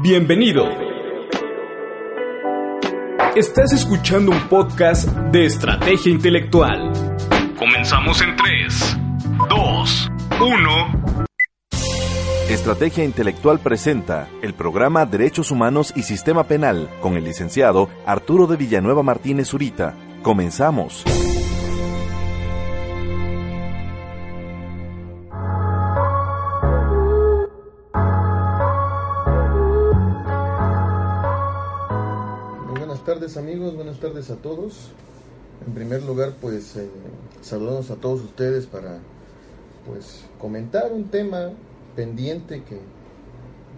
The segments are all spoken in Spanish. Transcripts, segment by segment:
Bienvenido. Estás escuchando un podcast de estrategia intelectual. Comenzamos en 3, 2, 1. Estrategia Intelectual presenta el programa Derechos Humanos y Sistema Penal con el licenciado Arturo de Villanueva Martínez Zurita. Comenzamos. Buenas tardes a todos. En primer lugar, pues eh, saludamos a todos ustedes para pues comentar un tema pendiente que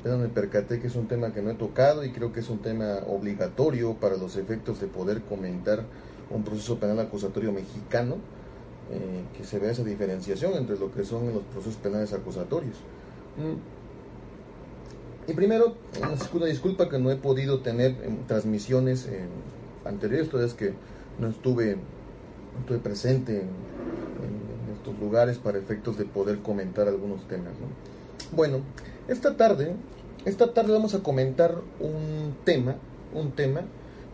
me percaté que es un tema que no he tocado y creo que es un tema obligatorio para los efectos de poder comentar un proceso penal acusatorio mexicano, eh, que se vea esa diferenciación entre lo que son los procesos penales acusatorios. Mm. Y primero, una disculpa que no he podido tener transmisiones anteriores, toda es que no estuve, estuve presente en, estos lugares para efectos de poder comentar algunos temas. Bueno, esta tarde, esta tarde vamos a comentar un tema, un tema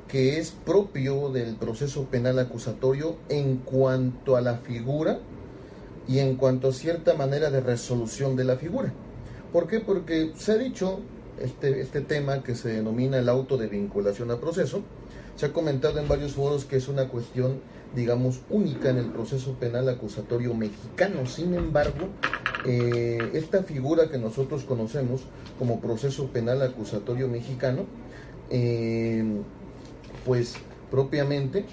que es propio del proceso penal acusatorio en cuanto a la figura y en cuanto a cierta manera de resolución de la figura. ¿Por qué? Porque se ha dicho este, este tema que se denomina el auto de vinculación a proceso. Se ha comentado en varios foros que es una cuestión, digamos, única en el proceso penal acusatorio mexicano. Sin embargo, eh, esta figura que nosotros conocemos como proceso penal acusatorio mexicano, eh, pues propiamente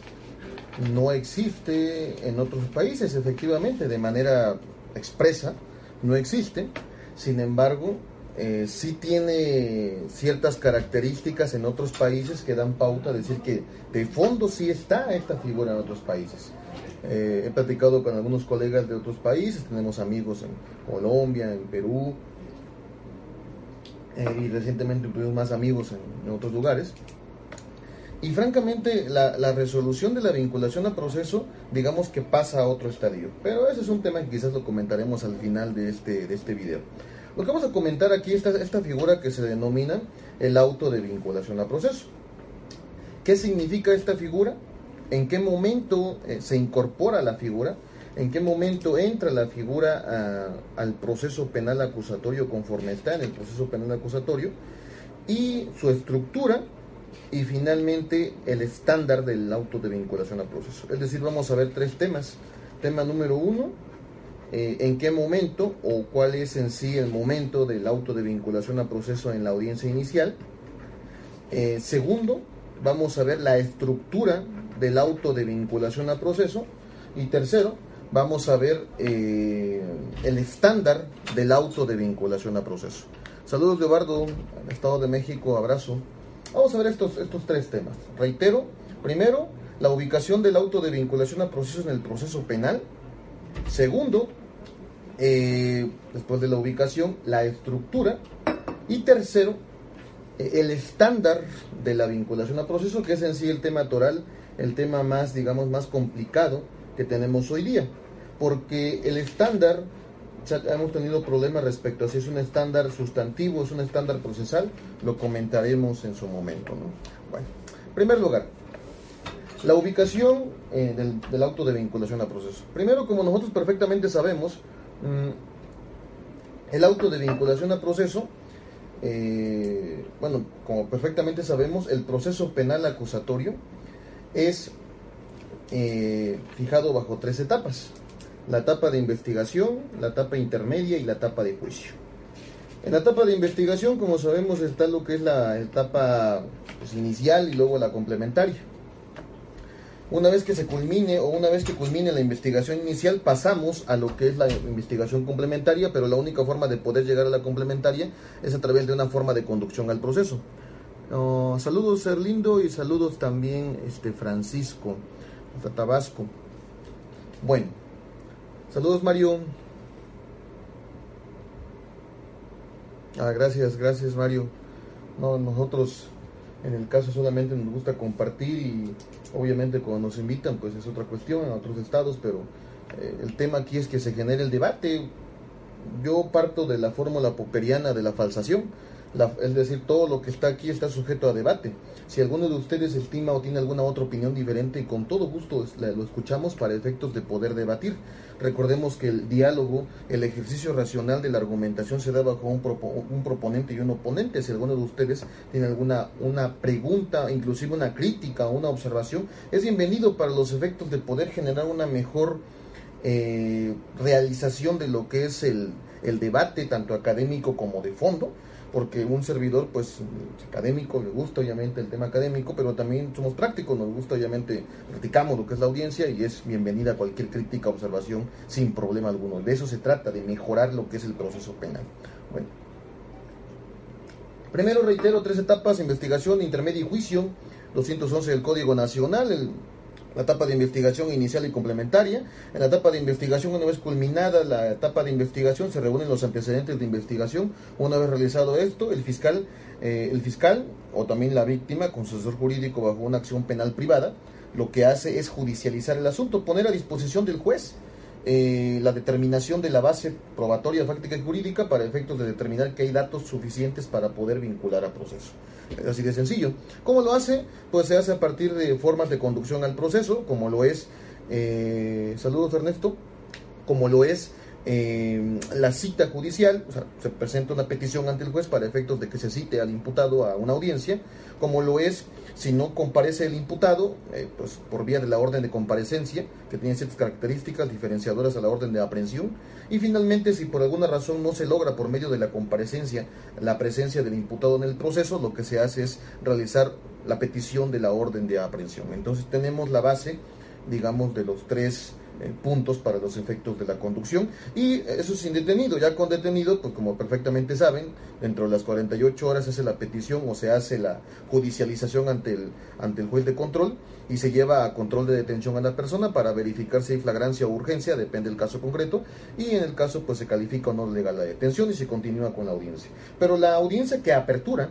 no existe en otros países, efectivamente, de manera expresa, no existe. Sin embargo, eh, sí tiene ciertas características en otros países que dan pauta a decir que de fondo sí está esta figura en otros países. Eh, he platicado con algunos colegas de otros países, tenemos amigos en Colombia, en Perú, eh, y recientemente tuvimos más amigos en, otros lugares. Y francamente, la, la, resolución de la vinculación a proceso, digamos que pasa a otro estadio. Pero ese es un tema que quizás lo comentaremos al final de este, de este video. Lo que vamos a comentar aquí es esta, esta figura que se denomina el auto de vinculación a proceso. ¿Qué significa esta figura? ¿En qué momento eh, se incorpora la figura? ¿En qué momento entra la figura ah, al proceso penal acusatorio conforme está en el proceso penal acusatorio? Y su estructura y finalmente el estándar del auto de vinculación a proceso. Es decir, vamos a ver tres temas. Tema número uno, eh, en qué momento o cuál es en sí el momento del auto de vinculación a proceso en la audiencia inicial. Eh, segundo, vamos a ver la estructura del auto de vinculación a proceso. Y tercero, vamos a ver eh, el estándar del auto de vinculación a proceso. Saludos de Eduardo, Estado de México, abrazo. Vamos a ver estos, estos tres temas. Reitero, primero, la ubicación del auto de vinculación a proceso en el proceso penal. Segundo, eh, después de la ubicación, la estructura y tercero, eh, el estándar de la vinculación a proceso, que es en sí el tema toral, el tema más, digamos, más complicado que tenemos hoy día. Porque el estándar, ya hemos tenido problemas respecto a si es un estándar sustantivo, es un estándar procesal, lo comentaremos en su momento. ¿no? Bueno, en primer lugar, la ubicación eh, del, auto de vinculación a proceso. Primero, como nosotros perfectamente sabemos, el auto de vinculación a proceso, eh, bueno, como perfectamente sabemos, el proceso penal acusatorio es eh, fijado bajo tres etapas. La etapa de investigación, la etapa intermedia y la etapa de juicio. En la etapa de investigación, como sabemos, está lo que es la etapa pues, inicial y luego la complementaria. Una vez que se culmine o una vez que culmine la investigación inicial, pasamos a lo que es la investigación complementaria, pero la única forma de poder llegar a la complementaria es a través de una forma de conducción al proceso. Oh, saludos Erlindo y saludos también este Francisco hasta Tabasco. Bueno, saludos Mario. Ah, gracias, gracias Mario. No, nosotros en el caso solamente nos gusta compartir y obviamente cuando nos invitan pues es otra cuestión en otros estados, pero eh, el tema aquí es que se genere el debate. Yo parto de la fórmula popperiana de la falsación. es decir, todo lo que está aquí está sujeto a debate. Si alguno de ustedes estima o tiene alguna otra opinión diferente, con todo gusto lo escuchamos para efectos de poder debatir. Recordemos que el diálogo, el ejercicio racional de la argumentación se da bajo un, un proponente y un oponente. Si alguno de ustedes tiene alguna una pregunta, inclusive una crítica o una observación, es bienvenido para los efectos de poder generar una mejor eh, realización de lo que es el, el debate, tanto académico como de fondo porque un servidor, pues, académico, le gusta obviamente el tema académico, pero también somos prácticos, nos gusta obviamente, practicamos lo que es la audiencia y es bienvenida cualquier crítica, observación, sin problema alguno. De eso se trata, de mejorar lo que es el proceso penal. Bueno. Primero reitero tres etapas, investigación, intermedio y juicio, 211 del Código Nacional, el la etapa de investigación inicial y complementaria. En la etapa de investigación, una vez culminada la etapa de investigación, se reúnen los antecedentes de investigación. Una vez realizado esto, el fiscal, eh, el fiscal o también la víctima, con su asesor jurídico bajo una acción penal privada, lo que hace es judicializar el asunto, poner a disposición del juez eh, la determinación de la base probatoria, fáctica y jurídica para efectos de determinar que hay datos suficientes para poder vincular a proceso. Así de sencillo. ¿Cómo lo hace? Pues se hace a partir de formas de conducción al proceso, como lo es, eh, saludos Ernesto, como lo es eh, la cita judicial, o sea, se presenta una petición ante el juez para efectos de que se cite al imputado a una audiencia, como lo es si no comparece el imputado, eh, pues por vía de la orden de comparecencia, que tiene ciertas características diferenciadoras a la orden de aprehensión, y finalmente si por alguna razón no se logra por medio de la comparecencia la presencia del imputado en el proceso, lo que se hace es realizar la petición de la orden de aprehensión. Entonces tenemos la base, digamos, de los tres puntos para los efectos de la conducción y eso sin detenido, ya con detenido, pues como perfectamente saben, dentro de las 48 horas se hace la petición o se hace la judicialización ante el, ante el juez de control y se lleva a control de detención a la persona para verificar si hay flagrancia o urgencia, depende del caso concreto, y en el caso pues se califica o no legal la detención y se continúa con la audiencia. Pero la audiencia que apertura,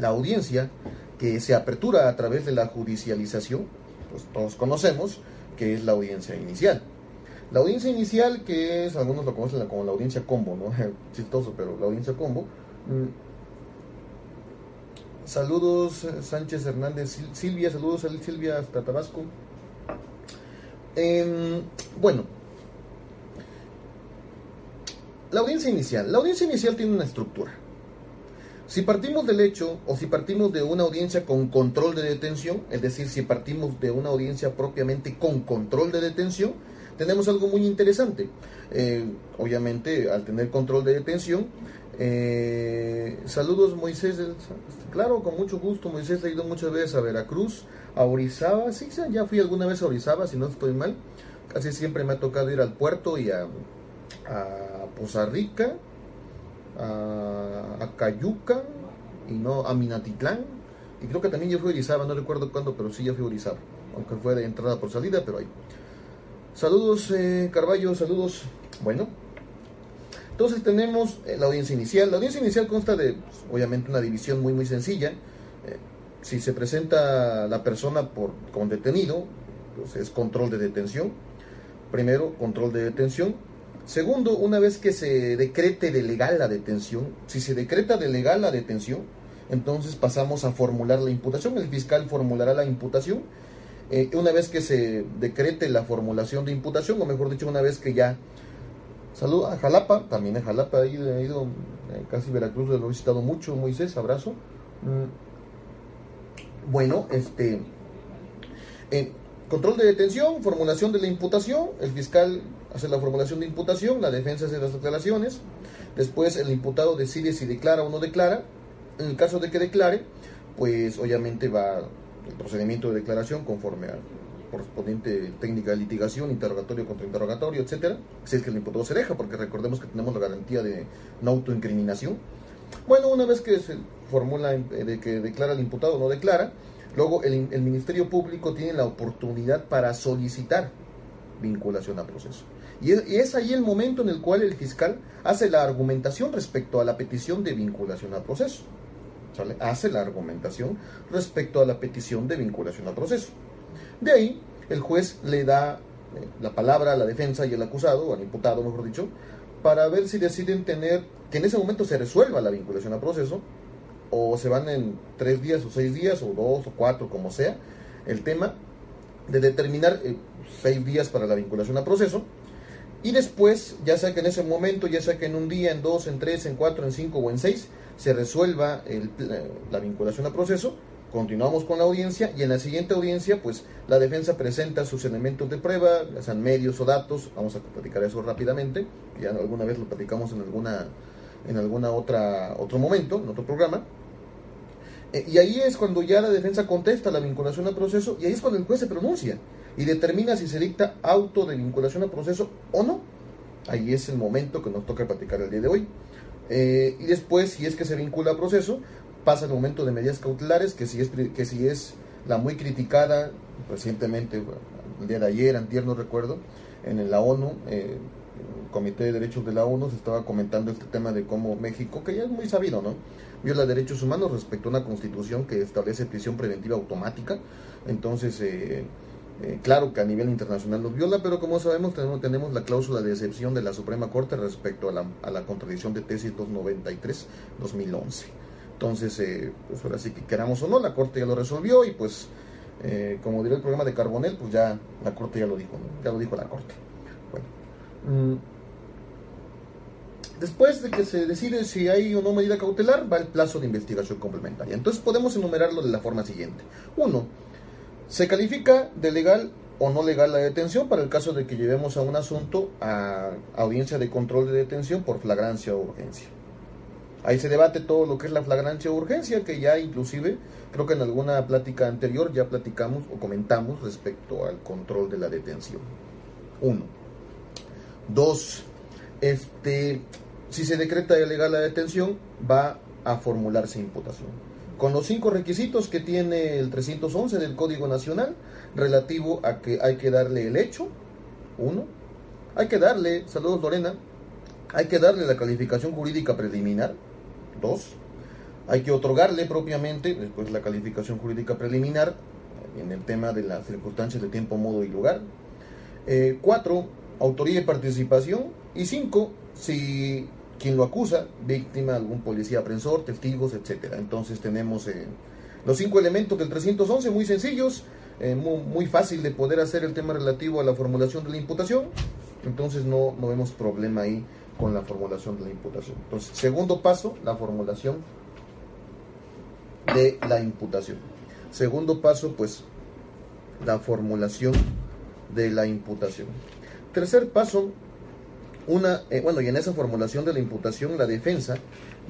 la audiencia que se apertura a través de la judicialización, pues todos conocemos, que es la audiencia inicial. La audiencia inicial, que es, algunos lo conocen como la audiencia combo, ¿no? Chistoso, pero la audiencia combo. Mm. Saludos, Sánchez Hernández, Silvia, saludos Silvia hasta Tabasco. Em, bueno, la audiencia inicial. La audiencia inicial tiene una estructura. Si partimos del hecho o si partimos de una audiencia con control de detención, es decir, si partimos de una audiencia propiamente con control de detención, tenemos algo muy interesante. Eh, obviamente, al tener control de detención, eh, saludos Moisés, claro, con mucho gusto, Moisés, he ido muchas veces a Veracruz, a Orizaba, sí, ya fui alguna vez a Orizaba, si no estoy mal, casi siempre me ha tocado ir al puerto y a, a Poza Rica, a, Cayuca y no a Minatitlán. Y creo que también yo fui a Orizaba, no recuerdo cuándo, pero sí ya fui a Orizaba. Aunque fue de entrada por salida, pero ahí. Saludos, eh, Carballo, saludos. Bueno, entonces tenemos eh, la audiencia inicial. La audiencia inicial consta de, pues, obviamente, una división muy, muy sencilla. Eh, si se presenta la persona por, con detenido, pues es control de detención. Primero, control de detención. Segundo, una vez que se decrete de legal la detención, si se decreta de legal la detención, entonces pasamos a formular la imputación. El fiscal formulará la imputación. Eh, una vez que se decrete la formulación de imputación, o mejor dicho, una vez que ya Saluda a Jalapa, también a Jalapa he ido, ido eh, casi Veracruz, lo he visitado mucho, Moisés, abrazo. Mm. Bueno, este, eh, control de detención, formulación de la imputación, el fiscal hace la formulación de imputación, la defensa hace las declaraciones, después el imputado decide si declara o no declara, en el caso de que declare, pues obviamente va el procedimiento de declaración conforme a correspondiente técnica de litigación, interrogatorio contra interrogatorio, etcétera, si es que el imputado se deja, porque recordemos que tenemos la garantía de no autoincriminación. Bueno, una vez que se formula eh, de que declara el imputado o no declara, luego el, el Ministerio Público tiene la oportunidad para solicitar vinculación a proceso. Y es, ahí el momento en el cual el fiscal hace la argumentación respecto a la petición de vinculación al proceso. Hace la argumentación respecto a la petición de vinculación al proceso. De ahí, el juez le da eh, la palabra a la defensa y el acusado, o al imputado, mejor dicho, para ver si deciden tener, que en ese momento se resuelva la vinculación a proceso, o se van en tres días o seis días, o dos o cuatro, como sea, el tema de determinar eh, seis días para la vinculación a proceso, y después, ya sea que en ese momento, ya sea que en un día, en dos, en tres, en cuatro, en cinco o en seis, se resuelva el, la vinculación a proceso, continuamos con la audiencia y en la siguiente audiencia, pues la defensa presenta sus elementos de prueba, sean medios o datos, vamos a platicar eso rápidamente, ya alguna vez lo platicamos en alguna en alguna otra otro momento, en otro programa. Eh, y ahí es cuando ya la defensa contesta la vinculación a proceso y ahí es cuando el juez se pronuncia y determina si se dicta auto de vinculación a proceso o no. Ahí es el momento que nos toca platicar el día de hoy. Eh, y después, si es que se vincula a proceso, pasa el momento de medidas cautelares, que si es, que si es la muy criticada recientemente, el día de ayer, antier, no recuerdo, en la ONU, eh, el Comité de Derechos de la ONU se estaba comentando este tema de cómo México, que ya es muy sabido, ¿no? Viola derechos humanos respecto a una constitución que establece prisión preventiva automática. Entonces, eh, eh, claro que a nivel internacional los viola, pero como sabemos tenemos, tenemos la cláusula de excepción de la Suprema Corte respecto a la, contradicción de tesis 293-2011. Entonces, eh, pues ahora sí que queramos o no, la Corte ya lo resolvió y pues, eh, como diré el programa de Carbonel, pues ya la Corte ya lo dijo, ya lo dijo la Corte. Bueno. Mm, después de que se decide si hay o no medida cautelar, va el plazo de investigación complementaria. Entonces podemos enumerarlo de la forma siguiente. Uno, se califica de legal o no legal la detención para el caso de que llevemos a un asunto a audiencia de control de detención por flagrancia o urgencia. Ahí se debate todo lo que es la flagrancia o urgencia, que ya inclusive creo que en alguna plática anterior ya platicamos o comentamos respecto al control de la detención. Uno. Dos, este, si se decreta ilegal la detención, va a formularse imputación. Con los cinco requisitos que tiene el 311 del Código Nacional relativo a que hay que darle el hecho, uno, hay que darle, saludos Lorena, hay que darle la calificación jurídica preliminar, Dos, hay que otorgarle propiamente, después la calificación jurídica preliminar, en el tema de las circunstancias de tiempo, modo y lugar. Eh, cuatro, autoría y participación. Y cinco, si quien lo acusa, víctima, algún policía aprensor, testigos, etcétera. Entonces tenemos eh, los cinco elementos del 311, muy sencillos, eh, muy, muy, fácil de poder hacer el tema relativo a la formulación de la imputación. Entonces no, no vemos problema ahí con la formulación de la imputación. Entonces, segundo paso, la formulación de la imputación. Segundo paso, pues, la formulación de la imputación. Tercer paso, una, eh, bueno, y en esa formulación de la imputación, la defensa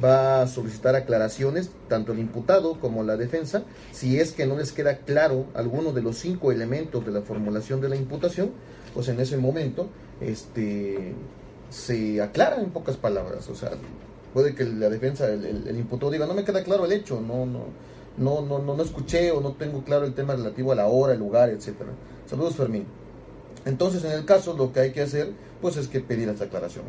va a solicitar aclaraciones, tanto el imputado como la defensa, si es que no les queda claro alguno de los cinco elementos de la formulación de la imputación, pues en ese momento, este, se aclara en pocas palabras. O sea, puede que la defensa, el, el, imputado diga, no me queda claro el hecho, no, no, no, no, no, no escuché o no tengo claro el tema relativo a la hora, el lugar, etcétera. Saludos, Fermín. Entonces, en el caso, lo que hay que hacer, pues es que pedir esa aclaración.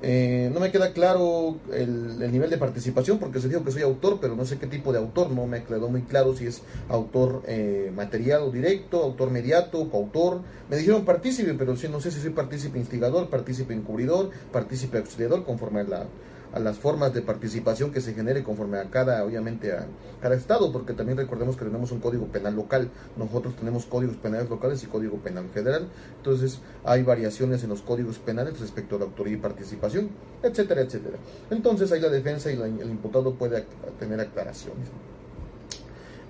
Eh, no me queda claro el, nivel de participación porque se dijo que soy autor, pero no sé qué tipo de autor, no me quedó muy claro si es autor eh, material o directo, autor mediato, coautor. Me dijeron partícipe, pero sí, no sé si soy partícipe instigador, partícipe encubridor, partícipe auxiliador, conforme la, a las formas de participación que se genere conforme a cada, obviamente, a cada estado, porque también recordemos que tenemos un código penal local, nosotros tenemos códigos penales locales y código penal federal, entonces hay variaciones en los códigos penales respecto a la autoría y participación, etcétera, etcétera. Entonces ahí la defensa y el imputado puede tener aclaraciones.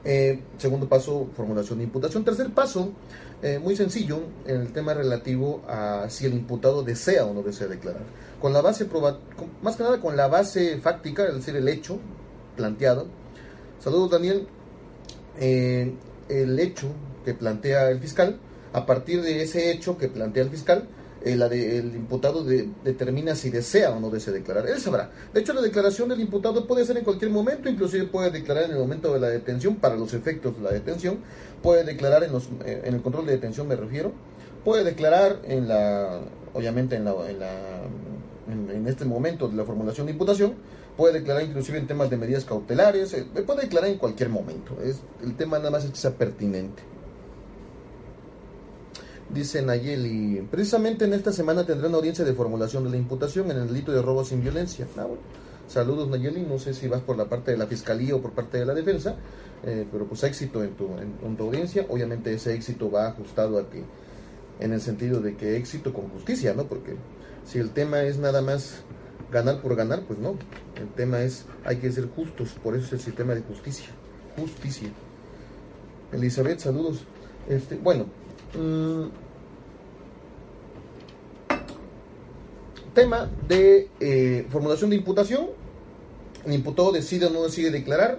Eh, segundo paso, formulación de imputación. Tercer paso, eh, muy sencillo, en el tema relativo a si el imputado desea o no desea declarar con la base más que nada con la base fáctica, es decir, el hecho planteado. Saludos Daniel. Eh, el hecho que plantea el fiscal, a partir de ese hecho que plantea el fiscal, el, eh, el imputado determina si desea o no desea declarar. Él sabrá. De hecho, la declaración del imputado puede ser en cualquier momento, inclusive puede declarar en el momento de la detención, para los efectos de la detención, puede declarar en, los, eh, en el control de detención, me refiero, puede declarar en la, obviamente en la, en la en, este momento de la formulación de imputación, puede declarar inclusive en temas de medidas cautelares, eh, puede declarar en cualquier momento. Es, el tema nada más es que sea pertinente. Dice Nayeli, precisamente en esta semana tendrán audiencia de formulación de la imputación en el delito de robo sin violencia. Ah, Saludos Nayeli, no sé si vas por la parte de la fiscalía o por parte de la defensa, eh, pero pues éxito en tu, en, tu audiencia. Obviamente ese éxito va ajustado a que, en el sentido de que éxito con justicia, ¿no? Porque si el tema es nada más ganar por ganar, pues no. El tema es, hay que ser justos, por eso es el sistema de justicia. Justicia. Elizabeth, saludos. Este, bueno, mm, tema de eh, formulación de imputación. El imputado decide o no decide declarar.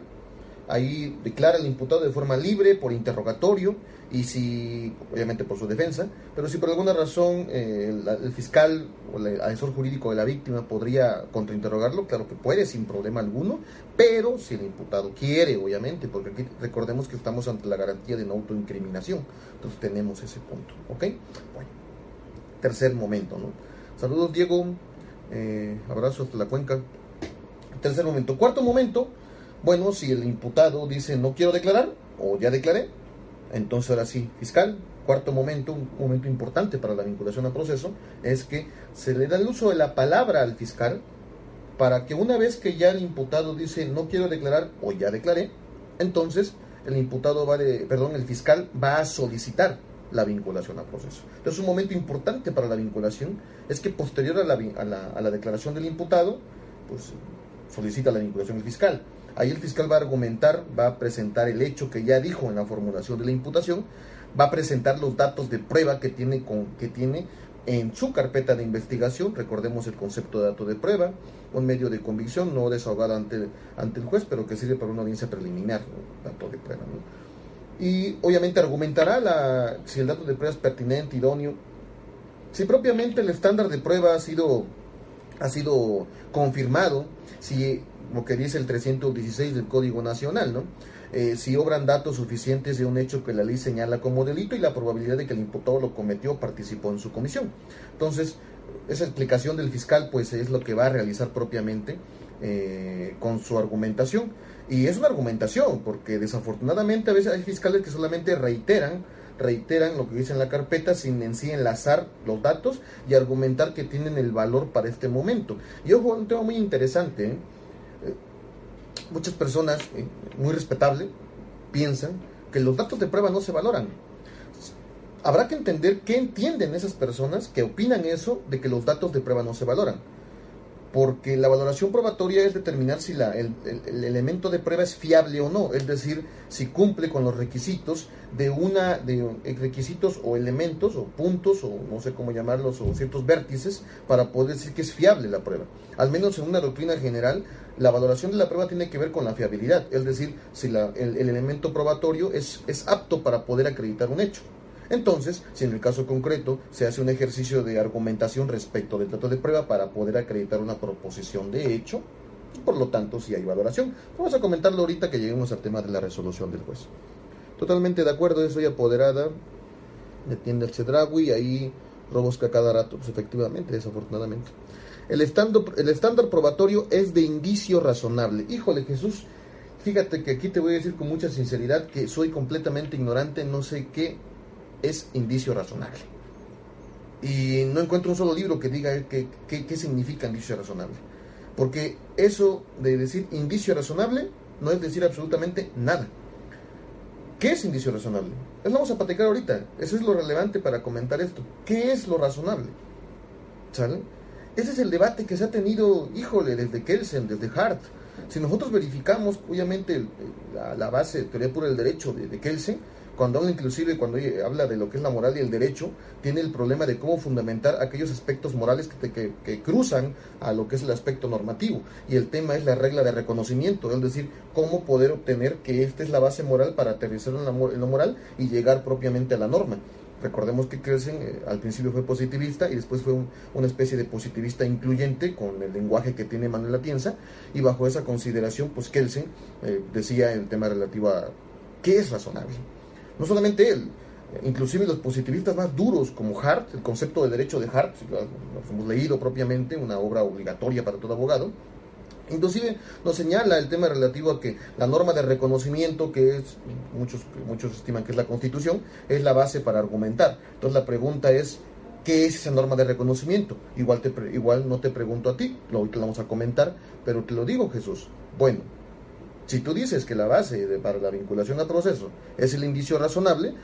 Ahí declara el imputado de forma libre, por interrogatorio, y si, obviamente por su defensa, pero si por alguna razón eh, el, fiscal o el asesor jurídico de la víctima podría contrainterrogarlo, claro que puede, sin problema alguno, pero si el imputado quiere, obviamente, porque aquí recordemos que estamos ante la garantía de no autoincriminación, entonces tenemos ese punto, ¿ok? Bueno, tercer momento, ¿no? Saludos, Diego. Eh, abrazo hasta la cuenca. Tercer momento. Cuarto momento. Bueno, si el imputado dice no quiero declarar o ya declaré, entonces ahora sí, fiscal. Cuarto momento, un momento importante para la vinculación al proceso, es que se le da el uso de la palabra al fiscal para que una vez que ya el imputado dice no quiero declarar o ya declaré, entonces el imputado va de, perdón, el fiscal va a solicitar la vinculación al proceso. Entonces, un momento importante para la vinculación es que posterior a la, a la, declaración del imputado, pues solicita la vinculación del fiscal. Ahí el fiscal va a argumentar, va a presentar el hecho que ya dijo en la formulación de la imputación, va a presentar los datos de prueba que tiene, que tiene en su carpeta de investigación, recordemos el concepto de dato de prueba, un medio de convicción no desahogado ante, ante el juez, pero que sirve para una audiencia preliminar, dato de prueba. ¿no? y obviamente argumentará la, si el dato de prueba es pertinente, idóneo. Si propiamente el estándar de prueba ha sido, ha sido confirmado, si lo que dice el 316 del Código Nacional, ¿no? Eh, si obran datos suficientes de un hecho que la ley señala como delito y la probabilidad de que el imputado lo cometió participó en su comisión. Entonces, esa explicación del fiscal pues es lo que va a realizar propiamente eh, con su argumentación. Y es una argumentación, porque desafortunadamente a veces hay fiscales que solamente reiteran, reiteran lo que dice en la carpeta sin en sí enlazar los datos y argumentar que tienen el valor para este momento. Y ojo, un tema muy interesante. Eh, muchas personas, eh, muy respetable, piensan que los datos de prueba no se valoran. Habrá que entender qué entienden esas personas que opinan eso de que los datos de prueba no se valoran porque la valoración probatoria es determinar si la, el, elemento de prueba es fiable o no, es decir, si cumple con los requisitos de una de requisitos o elementos o puntos o no sé cómo llamarlos o ciertos vértices para poder decir que es fiable la prueba. Al menos en una doctrina general, la valoración de la prueba tiene que ver con la fiabilidad, es decir, si la, el, el elemento probatorio es, es apto para poder acreditar un hecho. Entonces, si en el caso concreto se hace un ejercicio de argumentación respecto del dato de prueba para poder acreditar una proposición de hecho, por lo tanto, si hay valoración. Vamos a comentarlo ahorita que lleguemos al tema de la resolución del juez. Totalmente de acuerdo, soy apoderada de tienda el ahí robos que cada rato, pues efectivamente, desafortunadamente. El estándar, el estándar probatorio es de indicio razonable. Híjole, Jesús, fíjate que aquí te voy a decir con mucha sinceridad que soy completamente ignorante, no sé qué es indicio razonable. Y no encuentro un solo libro que diga qué significa indicio razonable. Porque eso de decir indicio razonable no es decir absolutamente nada. ¿Qué es indicio razonable? Eso vamos a platicar ahorita. Eso es lo relevante para comentar esto. ¿Qué es lo razonable? ¿Sale? Ese es el debate que se ha tenido, híjole, desde Kelsen, desde Hart. Si nosotros verificamos, obviamente, la, base de teoría pura del derecho de, de Kelsen, cuando habla inclusive, cuando habla de lo que es la moral y el derecho, tiene el problema de cómo fundamentar aquellos aspectos morales que, que, cruzan a lo que es el aspecto normativo. Y el tema es la regla de reconocimiento, es decir, cómo poder obtener que esta es la base moral para aterrizar en, lo moral y llegar propiamente a la norma. Recordemos que Kelsen eh, al principio fue positivista y después fue una especie de positivista incluyente con el lenguaje que tiene Manuel Atienza y bajo esa consideración pues Kelsen eh, decía el tema relativo a qué es razonable. No solamente él, inclusive los positivistas más duros como Hart, el concepto de derecho de Hart, lo hemos leído propiamente, una obra obligatoria para todo abogado, Inclusive nos señala el tema relativo a que la norma de reconocimiento, que es, muchos, muchos estiman que es la Constitución, es la base para argumentar. Entonces la pregunta es, ¿qué es esa norma de reconocimiento? Igual, te, igual no te pregunto a ti, lo, te lo vamos a comentar, pero te lo digo Jesús. Bueno, si tú dices que la base para la vinculación al proceso es el indicio razonable,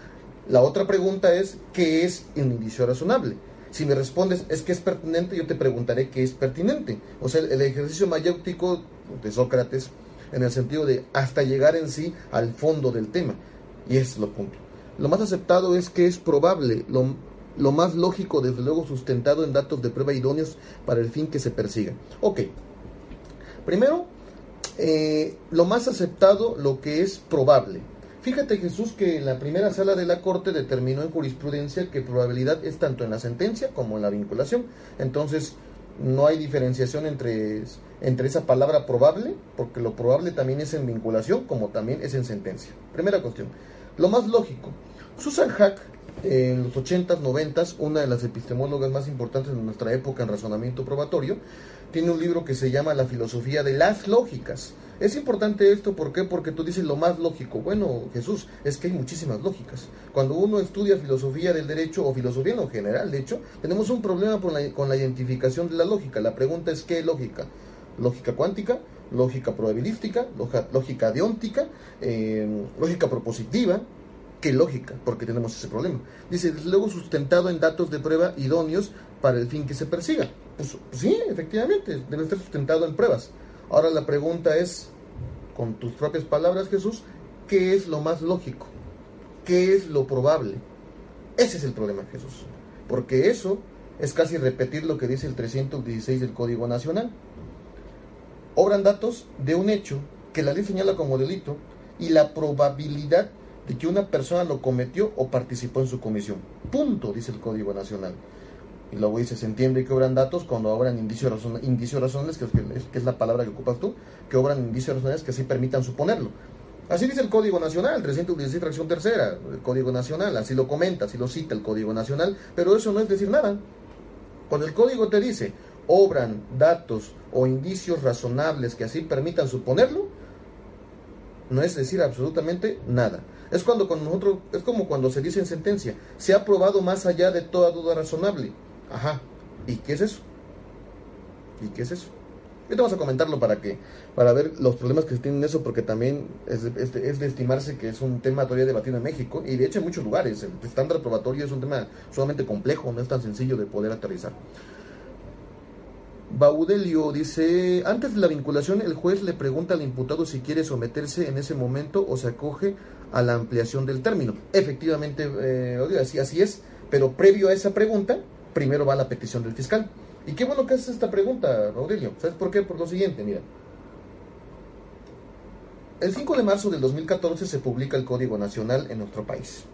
la otra pregunta es, ¿qué es el indicio razonable? Si me respondes es que es pertinente, yo te preguntaré qué es pertinente. O sea, el, ejercicio mayéutico de Sócrates, en el sentido de hasta llegar en sí al fondo del tema. Y es lo punto. Lo más aceptado es que es probable, lo, lo más lógico, desde luego sustentado en datos de prueba idóneos para el fin que se persiga. Ok. Primero, eh, lo más aceptado, lo que es probable. Fíjate Jesús que en la primera sala de la Corte determinó en jurisprudencia que probabilidad es tanto en la sentencia como en la vinculación. Entonces no hay diferenciación entre, entre esa palabra probable, porque lo probable también es en vinculación como también es en sentencia. Primera cuestión. Lo más lógico. Susan Hack, en los 80s, 90s, una de las epistemólogas más importantes de nuestra época en razonamiento probatorio, tiene un libro que se llama La filosofía de las lógicas es importante esto, ¿por qué? Porque tú dices lo más lógico. Bueno, Jesús, es que hay muchísimas lógicas. Cuando uno estudia filosofía del derecho o filosofía en lo general, de hecho, tenemos un problema con la, identificación de la lógica. La pregunta es, ¿qué lógica? ¿Lógica cuántica? ¿Lógica probabilística? ¿Lógica deóntica? Eh, ¿Lógica propositiva? ¿Qué lógica? Porque tenemos ese problema. Dice, luego sustentado en datos de prueba idóneos para el fin que se persiga. Pues, pues sí, efectivamente, debe estar sustentado en pruebas. Ahora la pregunta es, con tus propias palabras Jesús, ¿qué es lo más lógico? ¿Qué es lo probable? Ese es el problema Jesús. Porque eso es casi repetir lo que dice el 316 del Código Nacional. Obran datos de un hecho que la ley señala como delito y la probabilidad de que una persona lo cometió o participó en su comisión. Punto, dice el Código Nacional. Y luego dice, se entiende que obran datos cuando obran indicios, razonables, que es, que es la palabra que ocupas tú, que obran indicios razonables que sí permitan suponerlo. Así dice el Código Nacional, 316 fracción tercera, el Código Nacional, así lo comenta, así lo cita el Código Nacional, pero eso no es decir nada. Cuando el Código te dice, obran datos o indicios razonables que así permitan suponerlo, no es decir absolutamente nada. Es cuando con nosotros, es como cuando se dice en sentencia, se ha probado más allá de toda duda razonable. Ajá. ¿Y qué es eso? ¿Y qué es eso? Ahorita vamos a comentarlo para que para ver los problemas que tienen eso, porque también es, de estimarse que es un tema todavía debatido en México y de hecho en muchos lugares. El estándar probatorio es un tema sumamente complejo, no es tan sencillo de poder aterrizar. Baudelio dice, antes de la vinculación el juez le pregunta al imputado si quiere someterse en ese momento o se acoge a la ampliación del término. Efectivamente, eh, así, así es, pero previo a esa pregunta, primero va la petición del fiscal. Y qué bueno que haces esta pregunta, Aurelio. ¿Sabes por qué? Por lo siguiente, mira. El 5 de marzo del 2014 se publica el Código Nacional en nuestro país.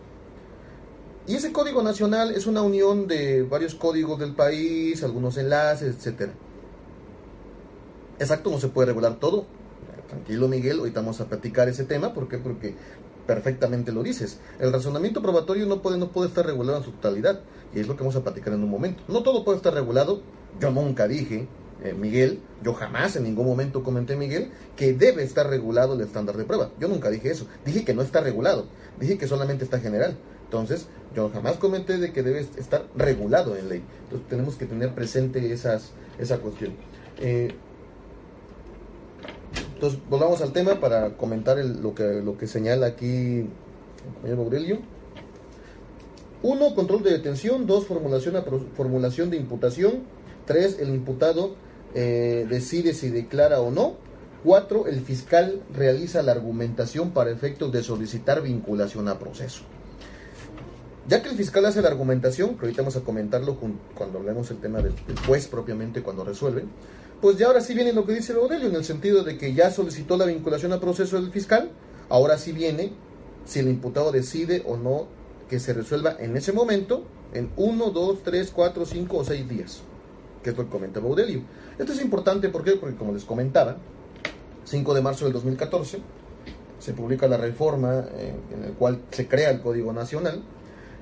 Y ese Código Nacional es una unión de varios códigos del país, algunos enlaces, etc. Exacto, no se puede regular todo. Tranquilo, Miguel, ahorita vamos a platicar ese tema. ¿Por qué? Porque perfectamente lo dices. El razonamiento probatorio no puede, no puede estar regulado en su totalidad, y es lo que vamos a platicar en un momento. No todo puede estar regulado. Yo nunca dije, eh, Miguel, yo jamás en ningún momento comenté, Miguel, que debe estar regulado el estándar de prueba. Yo nunca dije eso. Dije que no está regulado. Dije que solamente está general. Entonces, yo jamás comenté de que debe estar regulado en ley. Entonces, tenemos que tener presente esas, esa cuestión. Eh, entonces, volvamos al tema para comentar lo, que, lo que señala aquí el compañero Aurelio. Uno, control de detención. Dos, formulación, de imputación. Tres, el imputado eh, decide si declara o no. Cuatro, el fiscal realiza la argumentación para efectos de solicitar vinculación a proceso. Ya que el fiscal hace la argumentación, que ahorita vamos a comentarlo cuando hablemos el tema del, del juez propiamente, cuando resuelve, pues ya ahora sí viene lo que dice Aurelio, en el sentido de que ya solicitó la vinculación al proceso del fiscal, ahora sí viene si el imputado decide o no que se resuelva en ese momento, en 1, 2, 3, 4, 5 o 6 días, que es lo que comenta Baudelio. Esto es importante porque, porque como les comentaba, 5 de marzo del 2014 se publica la reforma eh, en, el cual se crea el Código Nacional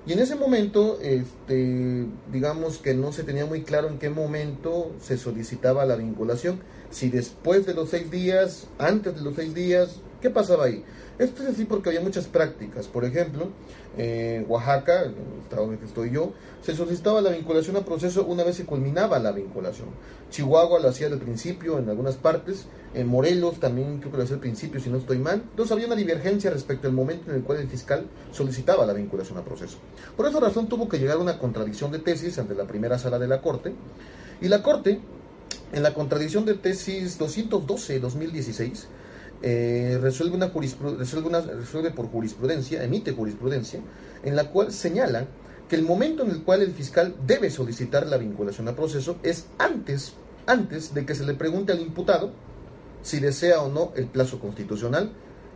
Y en ese momento, este, digamos que no se tenía muy claro en qué momento se solicitaba la vinculación, si después de los seis días, antes de los seis días, ¿qué pasaba ahí? Esto es así porque había muchas prácticas. Por ejemplo, en Oaxaca, el estado en el que estoy yo, se solicitaba la vinculación a proceso una vez se culminaba la vinculación. Chihuahua lo hacía del principio en algunas partes, en Morelos también creo que lo hacía al principio, si no estoy mal. Entonces había una divergencia respecto al momento en el cual el fiscal solicitaba la vinculación a proceso. Por esa razón tuvo que llegar una contradicción de tesis ante la primera sala de la Corte. Y la Corte, en la contradicción de tesis 212-2016, eh, resuelve, una resuelve, por jurisprudencia, emite jurisprudencia, en la cual señala que el momento en el cual el fiscal debe solicitar la vinculación a proceso es antes, antes de que se le pregunte al imputado si desea o no el plazo constitucional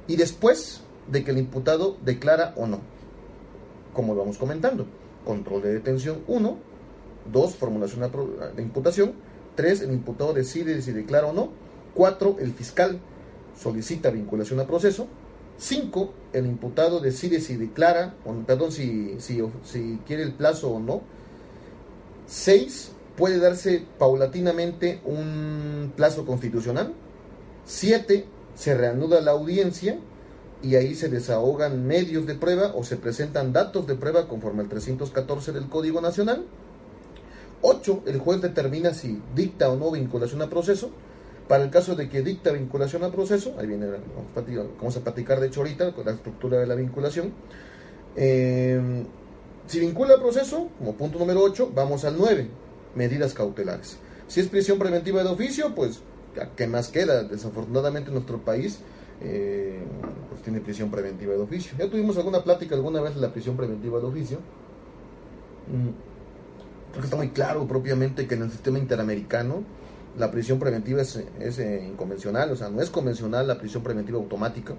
y después de que el imputado declara o no. Como lo vamos comentando, control de detención 1, 2, formulación de imputación, 3, el imputado decide si declara o no, 4, el fiscal solicita vinculación a proceso. 5. El imputado decide si declara, o, perdón, si, si quiere el plazo o no. 6. Puede darse paulatinamente un plazo constitucional. 7. Se reanuda la audiencia y ahí se desahogan medios de prueba o se presentan datos de prueba conforme al 314 del Código Nacional. 8. El juez determina si dicta o no vinculación a proceso. Para el caso de que dicta vinculación al proceso, ahí viene, vamos a platicar de hecho ahorita con la estructura de la vinculación. Eh, si vincula al proceso, como punto número 8, vamos al 9, medidas cautelares. Si es prisión preventiva de oficio, pues, ¿qué más queda? Desafortunadamente en nuestro país, eh, pues tiene prisión preventiva de oficio. Ya tuvimos alguna plática alguna vez de la prisión preventiva de oficio. Mm, creo que está muy claro propiamente que en el sistema interamericano, la prisión preventiva es, eh, inconvencional, o sea, no es convencional la prisión preventiva automática.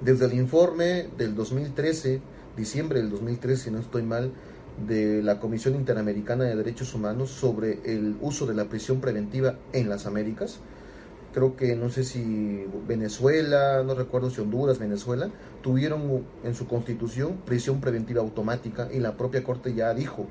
Desde el informe del 2013, diciembre del 2013, si no estoy mal, de la Comisión Interamericana de Derechos Humanos sobre el uso de la prisión preventiva en las Américas, creo que no sé si Venezuela, no recuerdo si Honduras, Venezuela, tuvieron en su constitución prisión preventiva automática y la propia Corte ya dijo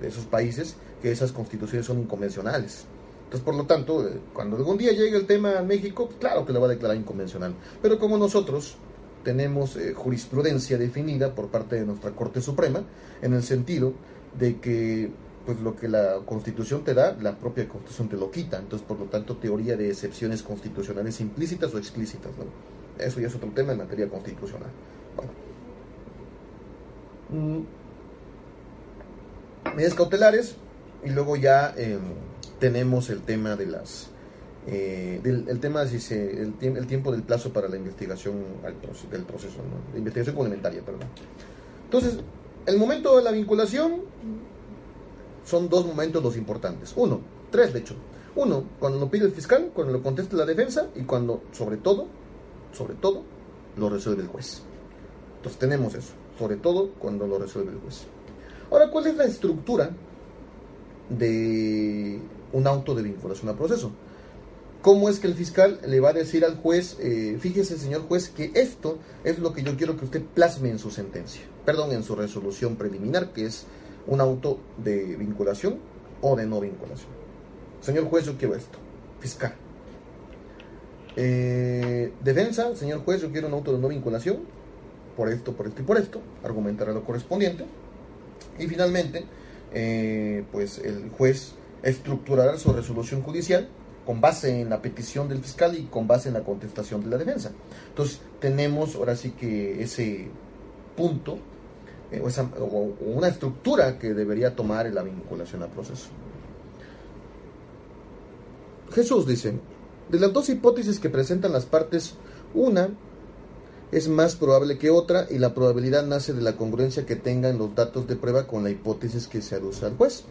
de esos países que esas constituciones son inconvencionales. Entonces, por lo tanto, eh, cuando algún día llegue el tema a México, pues, claro que lo va a declarar inconvencional. Pero como nosotros tenemos eh, jurisprudencia definida por parte de nuestra Corte Suprema, en el sentido de que pues lo que la Constitución te da, la propia Constitución te lo quita. Entonces, por lo tanto, teoría de excepciones constitucionales implícitas o explícitas. Eso ya es otro tema en materia constitucional. Mm. Medidas cautelares, y luego ya em, tenemos el tema de las eh, del, el tema si se, el, el, tiempo del plazo para la investigación del proceso, ¿no? investigación complementaria, perdón. Entonces, el momento de la vinculación son dos momentos los importantes. Uno, tres de hecho. Uno, cuando lo pide el fiscal, cuando lo contesta la defensa y cuando, sobre todo, sobre todo, lo resuelve el juez. Entonces tenemos eso, sobre todo cuando lo resuelve el juez. Ahora, ¿cuál es la estructura de un auto de vinculación al proceso. ¿Cómo es que el fiscal le va a decir al juez, eh, fíjese señor juez, que esto es lo que yo quiero que usted plasme en su sentencia, perdón, en su resolución preliminar, que es un auto de vinculación o de no vinculación? Señor juez, yo quiero esto. Fiscal. Eh, defensa, señor juez, yo quiero un auto de no vinculación, por esto, por esto y por esto, argumentará lo correspondiente. Y finalmente, eh, pues el juez estructurará su resolución judicial con base en la petición del fiscal y con base en la contestación de la defensa. Entonces tenemos ahora sí que ese punto eh, o, esa, o, una estructura que debería tomar en la vinculación al proceso. Jesús dice, de las dos hipótesis que presentan las partes, una es más probable que otra y la probabilidad nace de la congruencia que tengan los datos de prueba con la hipótesis que se aduce al juez.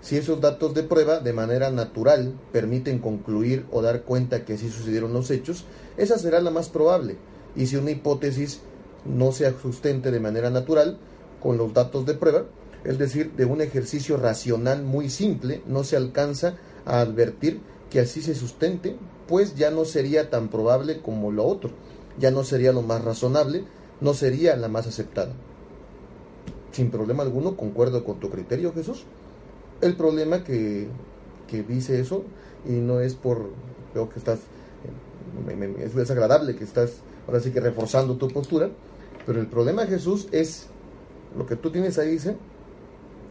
Si esos datos de prueba de manera natural permiten concluir o dar cuenta que así sucedieron los hechos, esa será la más probable. Y si una hipótesis no se sustente de manera natural con los datos de prueba, es decir, de un ejercicio racional muy simple, no se alcanza a advertir que así se sustente, pues ya no sería tan probable como lo otro ya no sería lo más razonable, no sería la más aceptada. sin problema alguno, concuerdo con tu criterio, Jesús. El problema que, que dice eso, y no es por, creo que estás, es desagradable que estás ahora sí que reforzando tu postura, pero el problema, Jesús, es lo que tú tienes ahí, dice,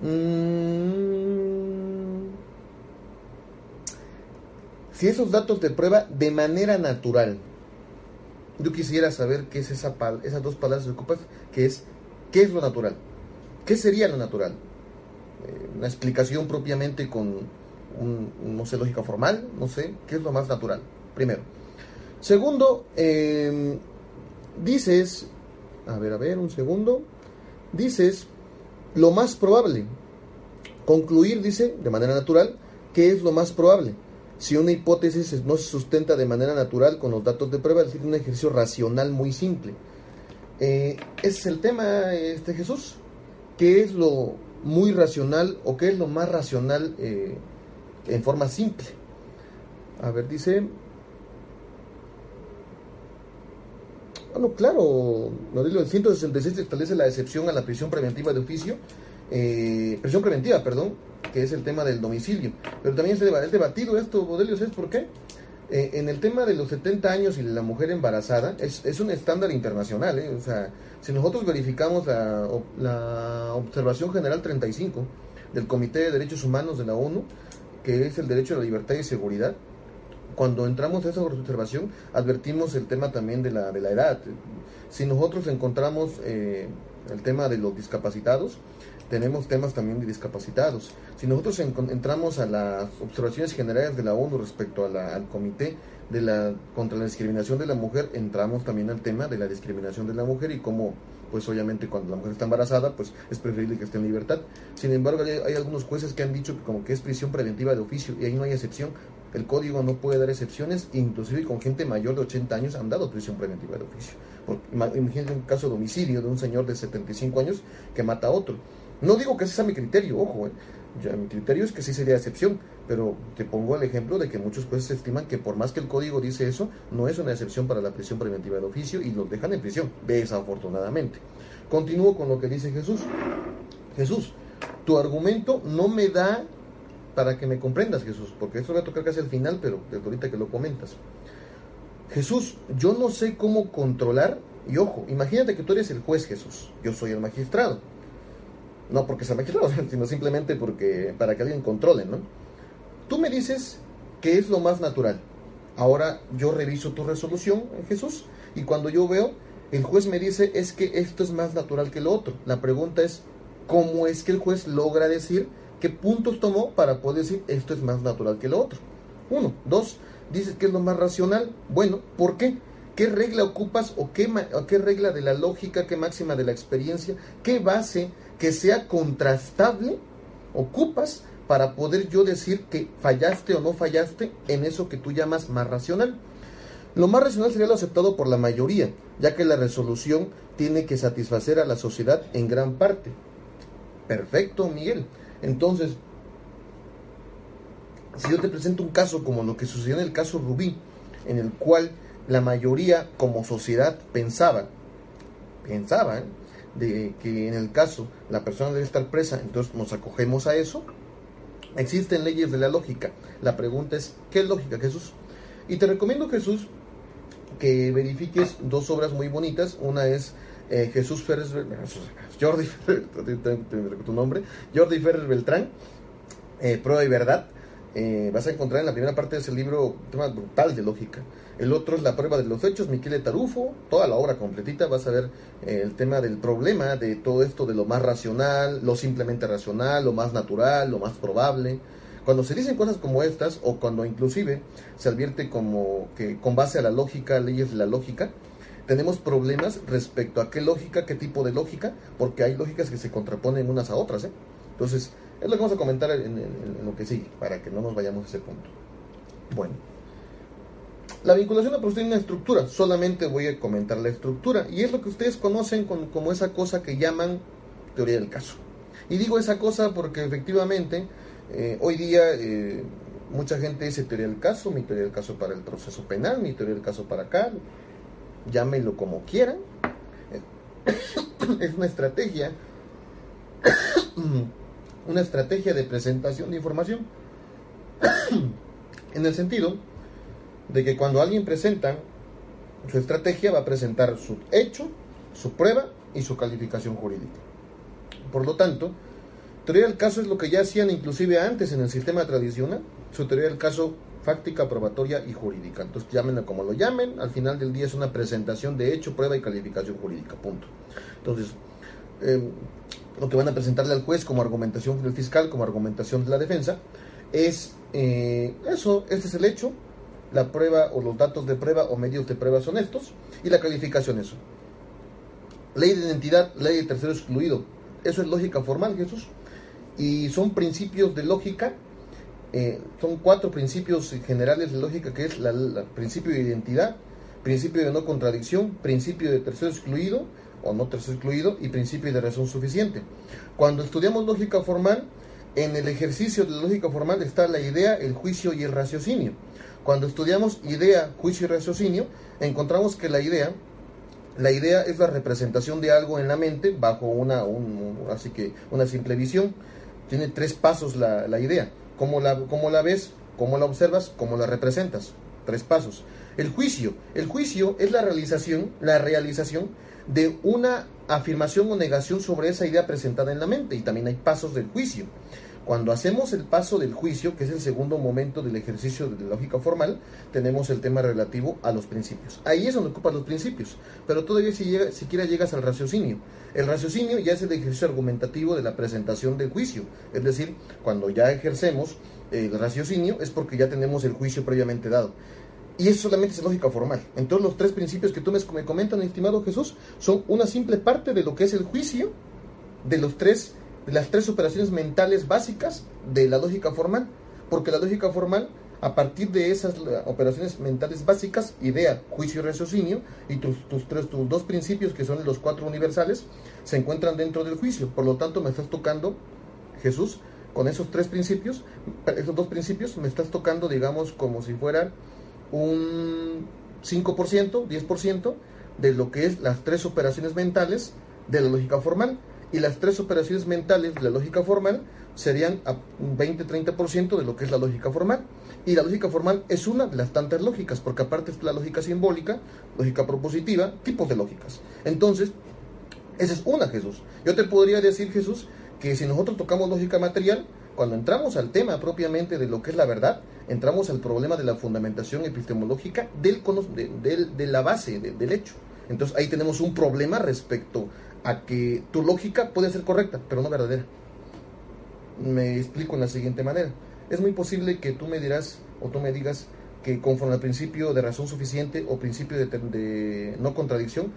mmm, si esos datos de prueba de manera natural, yo quisiera saber qué es esa esas dos palabras que ocupas, que es, ¿qué es lo natural? ¿Qué sería lo natural? Eh, una explicación propiamente con, un, no sé, lógica formal, no sé, ¿qué es lo más natural? Primero. Segundo, em, dices, a ver, a ver, un segundo, dices lo más probable. Concluir, dice, de manera natural, ¿qué es lo más probable? Si una hipótesis no se sustenta de manera natural con los datos de prueba, es decir, un ejercicio racional muy simple. Eh, ese es el tema, este Jesús. ¿Qué es lo muy racional o qué es lo más racional eh, en forma simple? A ver, dice. Bueno, claro, el 166 establece la excepción a la prisión preventiva de oficio, eh, prisión preventiva, perdón, que es el tema del domicilio. Pero también es debatido esto, Bodelios, ¿es por qué? Eh, en el tema de los 70 años y la mujer embarazada, es, es un estándar internacional. ¿eh? O sea, si nosotros verificamos la, la, observación general 35 del Comité de Derechos Humanos de la ONU, que es el derecho a la libertad y seguridad, cuando entramos a esa observación advertimos el tema también de la, de la edad. Si nosotros encontramos eh, el tema de los discapacitados, tenemos temas también de discapacitados. Si nosotros entramos a las observaciones generales de la ONU respecto al comité de la contra la discriminación de la mujer, entramos también al tema de la discriminación de la mujer y cómo, pues obviamente cuando la mujer está embarazada, pues es preferible que esté en libertad. Sin embargo, hay, algunos jueces que han dicho que como que es prisión preventiva de oficio y ahí no hay excepción. El código no puede dar excepciones, inclusive con gente mayor de 80 años han dado prisión preventiva de oficio. Imagínense un caso de homicidio de un señor de 75 años que mata a otro no digo que ese sea mi criterio, ojo, eh. mi criterio es que sí sería excepción, pero te pongo el ejemplo de que muchos jueces estiman que por más que el código dice eso, no es una excepción para la prisión preventiva del oficio y los dejan en prisión, desafortunadamente. Continúo con lo que dice Jesús. Jesús, tu argumento no me da para que me comprendas, Jesús, porque esto va a tocar casi al final, pero ahorita que lo comentas. Jesús, yo no sé cómo controlar, y ojo, imagínate que tú eres el juez, Jesús, yo soy el magistrado no porque sea magistrado, sino simplemente porque para que alguien controle, ¿no? Tú me dices que es lo más natural. Ahora yo reviso tu resolución, Jesús, y cuando yo veo, el juez me dice es que esto es más natural que lo otro. La pregunta es, ¿cómo es que el juez logra decir qué puntos tomó para poder decir esto es más natural que lo otro? Uno. Dos, dices que es lo más racional. Bueno, ¿por qué? ¿Qué regla ocupas o qué, qué regla de la lógica, qué máxima de la experiencia, qué base que sea contrastable ocupas para poder yo decir que fallaste o no fallaste en eso que tú llamas más racional. Lo más racional sería lo aceptado por la mayoría, ya que la resolución tiene que satisfacer a la sociedad en gran parte. Perfecto, Miguel. Entonces, si yo te presento un caso como lo que sucedió en el caso Rubí, en el cual la mayoría como sociedad pensaba, pensaba, ¿eh? de que en el caso la persona debe estar presa, entonces nos acogemos a eso. Existen leyes de la lógica. La pregunta es, ¿qué es lógica, Jesús? Y te recomiendo, Jesús, que verifiques dos obras muy bonitas. Una es eh, Jesús Ferrer, Jordi Jordi Ferrer Beltrán, eh, Prueba y Verdad. Eh, vas a encontrar en la primera parte de ese libro un tema brutal de lógica. El otro es La prueba de los hechos, Miquel Tarufo, toda la obra completita, vas a ver eh, el tema del problema de todo esto de lo más racional, lo simplemente racional, lo más natural, lo más probable. Cuando se dicen cosas como estas, o cuando inclusive se advierte como que con base a la lógica, leyes de la lógica, tenemos problemas respecto a qué lógica, qué tipo de lógica, porque hay lógicas que se contraponen unas a otras. ¿eh? Entonces, es lo que vamos a comentar en, en lo que sigue, para que no nos vayamos a ese punto. Bueno. La vinculación a tiene una estructura, solamente voy a comentar la estructura, y es lo que ustedes conocen como esa cosa que llaman teoría del caso. Y digo esa cosa porque efectivamente eh, hoy día eh, mucha gente dice teoría del caso, mi teoría del caso para el proceso penal, mi teoría del caso para acá, llámenlo como quieran. es una estrategia una estrategia de presentación de información. en el sentido de que cuando alguien presenta su estrategia va a presentar su hecho, su prueba y su calificación jurídica. Por lo tanto, teoría del caso es lo que ya hacían inclusive antes en el sistema tradicional, su teoría del caso fáctica, probatoria y jurídica. Entonces llámenla como lo llamen, al final del día es una presentación de hecho, prueba y calificación jurídica, punto. Entonces, em, lo que van a presentarle al juez como argumentación del fiscal, como argumentación de la defensa, es eh, eso, este es el hecho, la prueba o los datos de prueba o medios de prueba son estos, y la calificación eso. Ley de identidad, ley de tercero excluido. Eso es lógica formal, Jesús. Y son principios de lógica, eh, son cuatro principios generales de lógica, que es el principio de identidad, principio de no contradicción, principio de tercero excluido, o no tercero excluido, y principio de razón suficiente. Cuando estudiamos lógica formal, en el ejercicio de lógica formal está la idea, el juicio y el raciocinio. Cuando estudiamos idea, juicio y raciocinio, encontramos que la idea, la idea es la representación de algo en la mente bajo una, así que una simple visión. Tiene tres pasos la, la idea. ¿Cómo la, ¿Cómo la ves? ¿Cómo la observas? ¿Cómo la representas? Tres pasos. El juicio. El juicio es la realización, la realización de una afirmación o negación sobre esa idea presentada en la mente. Y también hay pasos del juicio. Cuando hacemos el paso del juicio, que es el segundo momento del ejercicio de lógica formal, tenemos el tema relativo a los principios. Ahí es donde ocupan los principios, pero todavía si siquiera llegas al raciocinio. El raciocinio ya es el ejercicio argumentativo de la presentación del juicio, es decir, cuando ya ejercemos el raciocinio es porque ya tenemos el juicio previamente dado. Y eso solamente es lógica formal. Entonces los tres principios que tú me comentas, estimado Jesús, son una simple parte de lo que es el juicio de los tres las tres operaciones mentales básicas de la lógica formal, porque la lógica formal, a partir de esas operaciones mentales básicas, idea, juicio y raciocinio, y tus, tus, tres, tus dos principios, que son los cuatro universales, se encuentran dentro del juicio. Por lo tanto, me estás tocando, Jesús, con esos tres principios, esos dos principios, me estás tocando, digamos, como si fueran un 5%, 10% de lo que es las tres operaciones mentales de la lógica formal y las tres operaciones mentales de la lógica formal serían un 20-30% de lo que es la lógica formal. Y la lógica formal es una de las tantas lógicas, porque aparte es la lógica simbólica, lógica propositiva, tipos de lógicas. Entonces, esa es una, Jesús. Yo te podría decir, Jesús, que si nosotros tocamos lógica material, cuando entramos al tema propiamente de lo que es la verdad, entramos al problema de la fundamentación epistemológica del, de, de, la base, del hecho. Entonces ahí tenemos un problema respecto a que tu lógica puede ser correcta, pero no verdadera. Me explico en la siguiente manera. Es muy posible que tú me dirás o tú me digas que conforme al principio de razón suficiente o principio de, no contradicción,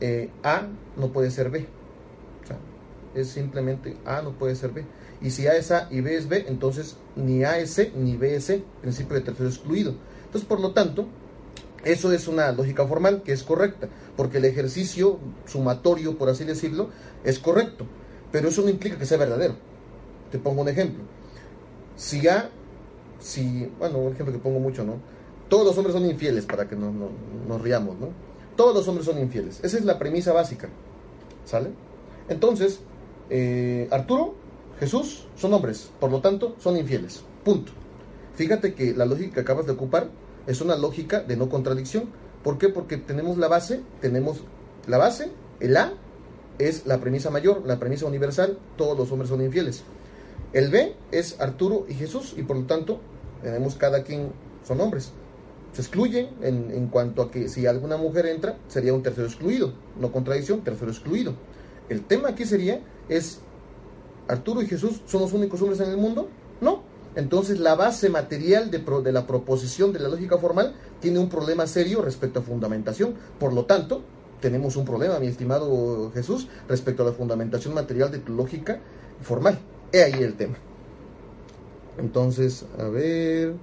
eh, A no puede ser B. Es simplemente A no puede ser B. Y si A es A y B es B, entonces ni A es C ni B es C, principio de tercero excluido. Entonces, por lo tanto, eso es una lógica formal que es correcta, porque el ejercicio sumatorio, por así decirlo, es correcto, pero eso no implica que sea verdadero. Te pongo un ejemplo. Si A, si, bueno, un ejemplo que pongo mucho, ¿no? Todos los hombres son infieles, para que no, nos riamos, ¿no? Todos los hombres son infieles. Esa es la premisa básica, ¿sale? Entonces, eh, Arturo, Jesús son hombres, por lo tanto, son infieles. Punto. Fíjate que la lógica que acabas de ocupar es una lógica de no contradicción. ¿Por qué? Porque tenemos la base, tenemos la base, el A es la premisa mayor, la premisa universal, todos los hombres son infieles. El B es Arturo y Jesús y por lo tanto tenemos cada quien son hombres. Se excluyen en, en cuanto a que si alguna mujer entra sería un tercero excluido, no contradicción, tercero excluido. El tema aquí sería es Arturo y Jesús son los únicos hombres en el mundo? Entonces la base material de, de, la proposición de la lógica formal tiene un problema serio respecto a fundamentación. Por lo tanto, tenemos un problema, mi estimado Jesús, respecto a la fundamentación material de tu lógica formal. He ahí el tema. Entonces, a ver,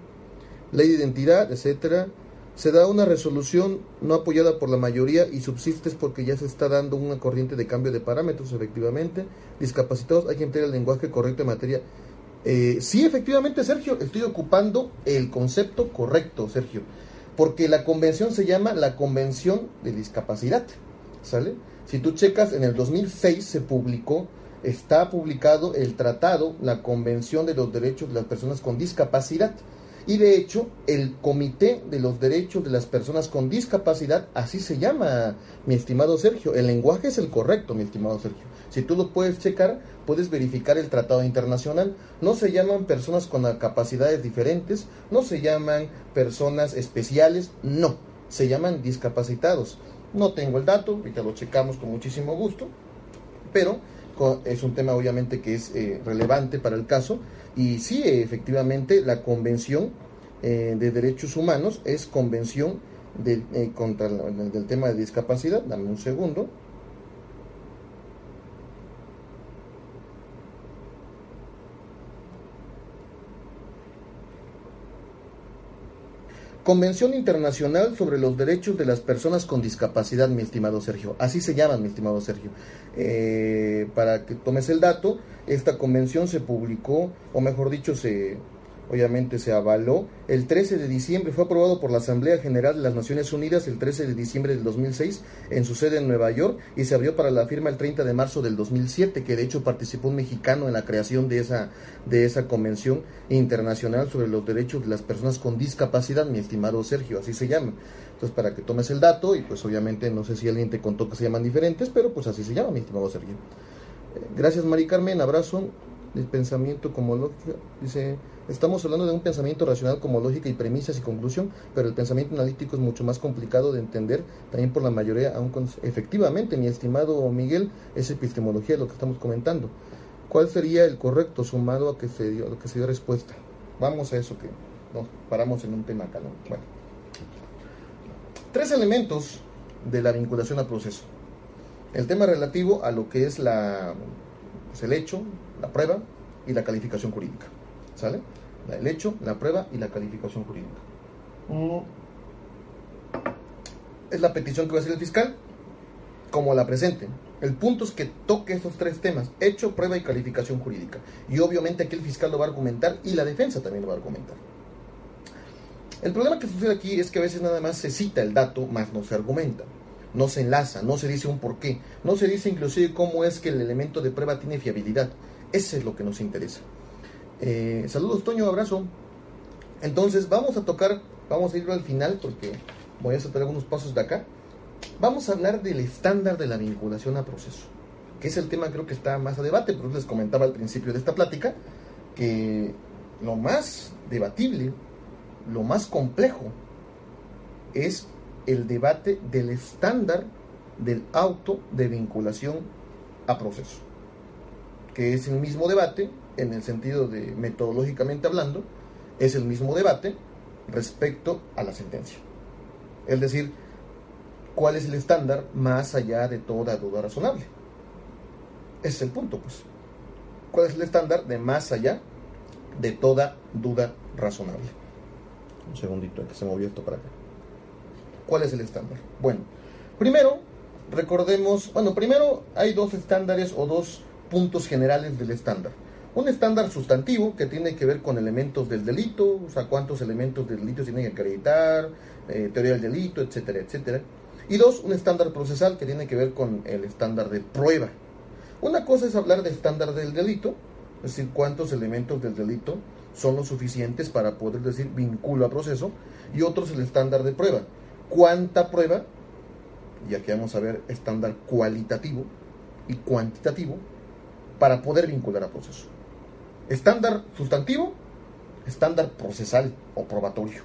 ley de identidad, etcétera. Se da una resolución no apoyada por la mayoría y subsistes porque ya se está dando una corriente de cambio de parámetros, efectivamente. Discapacitados, hay que emplear el lenguaje correcto en materia eh, sí, efectivamente, Sergio, estoy ocupando el concepto correcto, Sergio, porque la convención se llama la Convención de Discapacidad, ¿sale? Si tú checas, en el 2006 se publicó está publicado el tratado, la Convención de los Derechos de las Personas con Discapacidad. Y de hecho, el Comité de los Derechos de las Personas con Discapacidad, así se llama, mi estimado Sergio. El lenguaje es el correcto, mi estimado Sergio. Si tú lo puedes checar, puedes verificar el tratado internacional. No se llaman personas con capacidades diferentes, no se llaman personas especiales, no, se llaman discapacitados. No tengo el dato, ahorita lo checamos con muchísimo gusto, pero es un tema obviamente que es eh, relevante para el caso y sí, efectivamente, la Convención eh, de Derechos Humanos es convención de, eh, contra el, del tema de discapacidad. Dame un segundo. Convención Internacional sobre los Derechos de las Personas con Discapacidad, mi estimado Sergio. Así se llama, mi estimado Sergio. Eh, para que tomes el dato, esta convención se publicó, o mejor dicho, se, obviamente se avaló el 13 de diciembre, fue aprobado por la Asamblea General de las Naciones Unidas el 13 de diciembre del 2006 en su sede en Nueva York y se abrió para la firma el 30 de marzo del 2007, que de hecho participó un mexicano en la creación de esa, de esa Convención Internacional sobre los Derechos de las Personas con Discapacidad, mi estimado Sergio, así se llama. Entonces, para que tomes el dato, y pues obviamente no sé si alguien te contó que se llaman diferentes, pero pues así se llama, mi estimado Sergio. Eh, gracias, Mari Carmen, abrazo. El pensamiento como lógica, dice, estamos hablando de un pensamiento racional como lógica y premisas y conclusión, pero el pensamiento analítico es mucho más complicado de entender, también por la mayoría, aún efectivamente, mi estimado Miguel, es epistemología lo que estamos comentando. ¿Cuál sería el correcto sumado a que se dio, a que se dio respuesta? Vamos a eso que nos paramos en un tema acá, ¿no? Bueno. Tres elementos de la vinculación al proceso. El tema relativo a lo que es la, pues, el hecho, la prueba y la calificación jurídica. ¿Sale? El hecho, la prueba y la calificación jurídica. Mm. Es la petición que va a hacer el fiscal, como la presente. El punto es que toque esos tres temas, hecho, prueba y calificación jurídica. Y obviamente aquí el fiscal lo va a argumentar y la defensa también lo va a argumentar. El problema que sucede aquí es que a veces nada más se cita el dato, más no se argumenta no se enlaza, no se dice un porqué, no se dice inclusive cómo es que el elemento de prueba tiene fiabilidad. Ese es lo que nos interesa. Eh, saludos, Toño, abrazo. Entonces, vamos a tocar, vamos a ir al final porque voy a saltar algunos pasos de acá. Vamos a hablar del estándar de la vinculación a proceso, que es el tema creo que está más a debate, pero les comentaba al principio de esta plática que lo más debatible, lo más complejo es el debate del estándar del auto de vinculación a proceso, que es el mismo debate en el sentido de metodológicamente hablando, es el mismo debate respecto a la sentencia. Es decir, cuál es el estándar más allá de toda duda razonable. Ese es el punto, pues. ¿Cuál es el estándar de más allá de toda duda razonable? Un segundito, que se movió esto para acá. ¿Cuál es el estándar? Bueno, primero, recordemos, bueno, primero hay dos estándares o dos puntos generales del estándar. Un estándar sustantivo que tiene que ver con elementos del delito, o sea, cuántos elementos del delito se tienen que acreditar, eh, teoría del delito, etcétera, etcétera. Y dos, un estándar procesal que tiene que ver con el estándar de prueba. Una cosa es hablar de estándar del delito, es decir, cuántos elementos del delito son los suficientes para poder decir vinculo a proceso, y otro es el estándar de prueba, cuánta prueba, y aquí vamos a ver estándar cualitativo y cuantitativo, para poder vincular a proceso. Estándar sustantivo, estándar procesal o probatorio.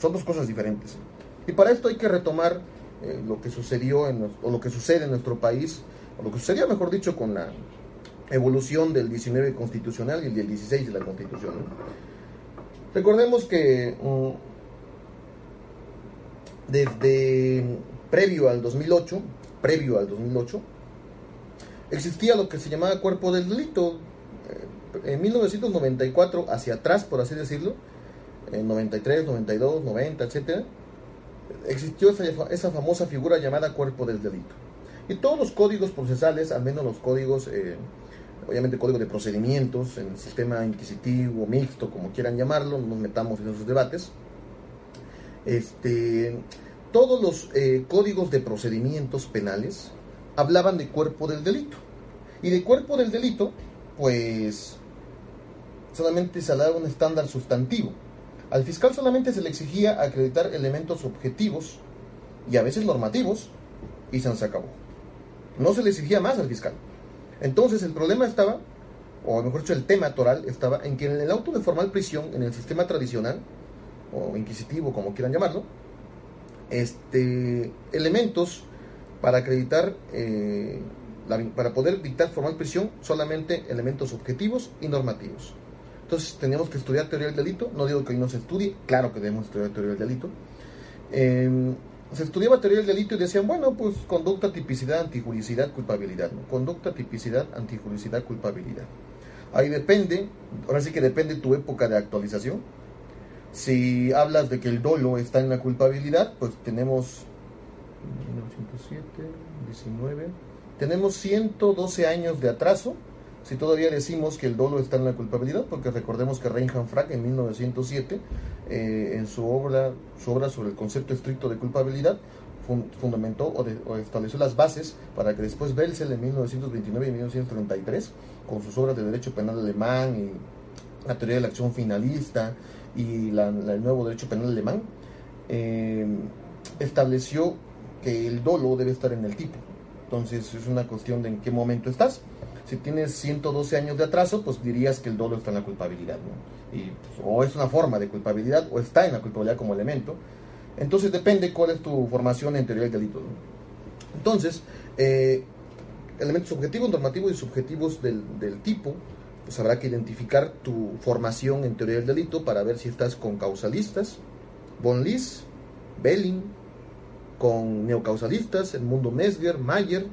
Son dos cosas diferentes. Y para esto hay que retomar eh, lo que sucedió en, o lo que sucede en nuestro país, o lo que sucedió, mejor dicho, con la evolución del 19 constitucional y el 16 de la constitución. Recordemos que mm, desde previo al 2008, previo al 2008, existía lo que se llamaba cuerpo del delito. En 1994, hacia atrás, por así decirlo, en 93, 92, 90, etc., existió esa, esa, famosa figura llamada cuerpo del delito. Y todos los códigos procesales, al menos los códigos, eh, obviamente código de procedimientos, en sistema inquisitivo, mixto, como quieran llamarlo, no nos metamos en esos debates, este, todos los eh, códigos de procedimientos penales hablaban de cuerpo del delito. Y de cuerpo del delito, pues solamente se dado un estándar sustantivo. Al fiscal solamente se le exigía acreditar elementos objetivos y a veces normativos y se acabó. No se le exigía más al fiscal. Entonces el problema estaba, o mejor dicho el tema toral estaba en que en el auto de formal prisión, en el sistema tradicional, o inquisitivo como quieran llamarlo, este, elementos para acreditar, eh, para poder dictar formal prisión, solamente elementos objetivos y normativos. Entonces tenemos que estudiar teoría del delito. No digo que hoy no se estudie, claro que debemos estudiar teoría del delito. Em, se estudiaba teoría del delito y decían, bueno, pues conducta, tipicidad, antijuricidad, culpabilidad. Conducta, tipicidad, antijuricidad, culpabilidad. Ahí depende, ahora sí que depende tu época de actualización. Si hablas de que el dolo está en la culpabilidad, pues tenemos 1907, 19, tenemos 112 años de atraso si todavía decimos que el dolo está en la culpabilidad, porque recordemos que Reinhard Frack en 1907, eh, en su obra, su obra sobre el concepto estricto de culpabilidad, fundamentó o, estableció las bases para que después Belzel en 1929 y 1933, con sus obras de derecho penal alemán y la teoría de la acción finalista y el nuevo derecho penal alemán, eh, estableció que el dolo debe estar en el tipo. Entonces es una cuestión de en qué momento estás. Si tienes 112 años de atraso, pues dirías que el dolo está en la culpabilidad, ¿no? Y, pues, o es una forma de culpabilidad o está en la culpabilidad como elemento. Entonces depende cuál es tu formación en teoría del delito. Entonces, eh, elementos objetivos, normativos y subjetivos del, del, tipo, pues habrá que identificar tu formación en teoría del delito para ver si estás con causalistas, von Lis, Belling, con neocausalistas, el mundo Mesger, Mayer,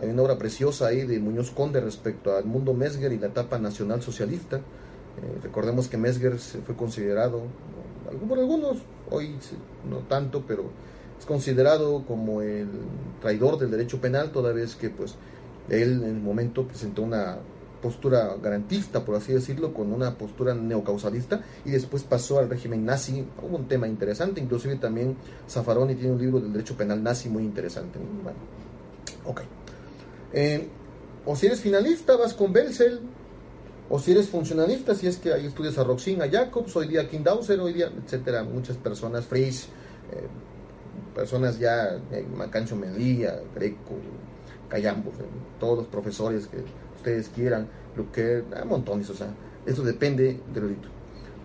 hay una obra preciosa ahí de Muñoz Conde respecto al mundo Mesger y la etapa nacional socialista. Eh, recordemos que Mesger se fue considerado, por algunos, hoy no tanto, pero es considerado como el traidor del derecho penal, toda vez que pues él en el momento presentó una postura garantista, por así decirlo, con una postura neocausalista, y después pasó al régimen nazi. Hubo un tema interesante, inclusive también Zaffaroni tiene un libro del derecho penal nazi muy interesante. Bueno, ok. Eh, o si eres finalista, vas con Belzel. O si eres funcionalista, si es que hay estudias a Roxin, a Jacobs, hoy día King Dauser, hoy día, etcétera. Muchas personas, Fries, eh, personas ya, eh, Macancho Medía, Greco, Cayambos, todos los profesores que ustedes quieran, lo que, un montones, o sea, eso depende del delito.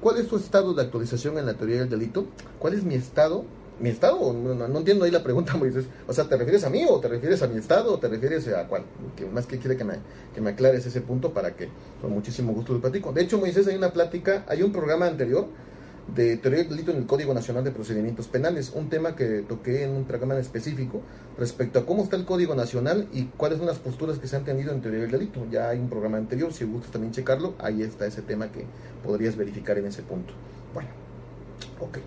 ¿Cuál es tu estado de actualización en la teoría del delito? ¿Cuál es mi estado mi estado? No, entiendo ahí la pregunta, Moisés. O sea, ¿te refieres a mí o te refieres a mi estado o te refieres a cuál? Que más que quiere que me, que me aclares ese punto para que con muchísimo gusto lo platico. De hecho, Moisés, hay una plática, hay un programa anterior de teoría del delito en el Código Nacional de Procedimientos Penales, un tema que toqué en un programa en específico respecto a cómo está el Código Nacional y cuáles son las posturas que se han tenido en teoría del delito. Ya hay un programa anterior, si gustas también checarlo, ahí está ese tema que podrías verificar en ese punto. Bueno, ok.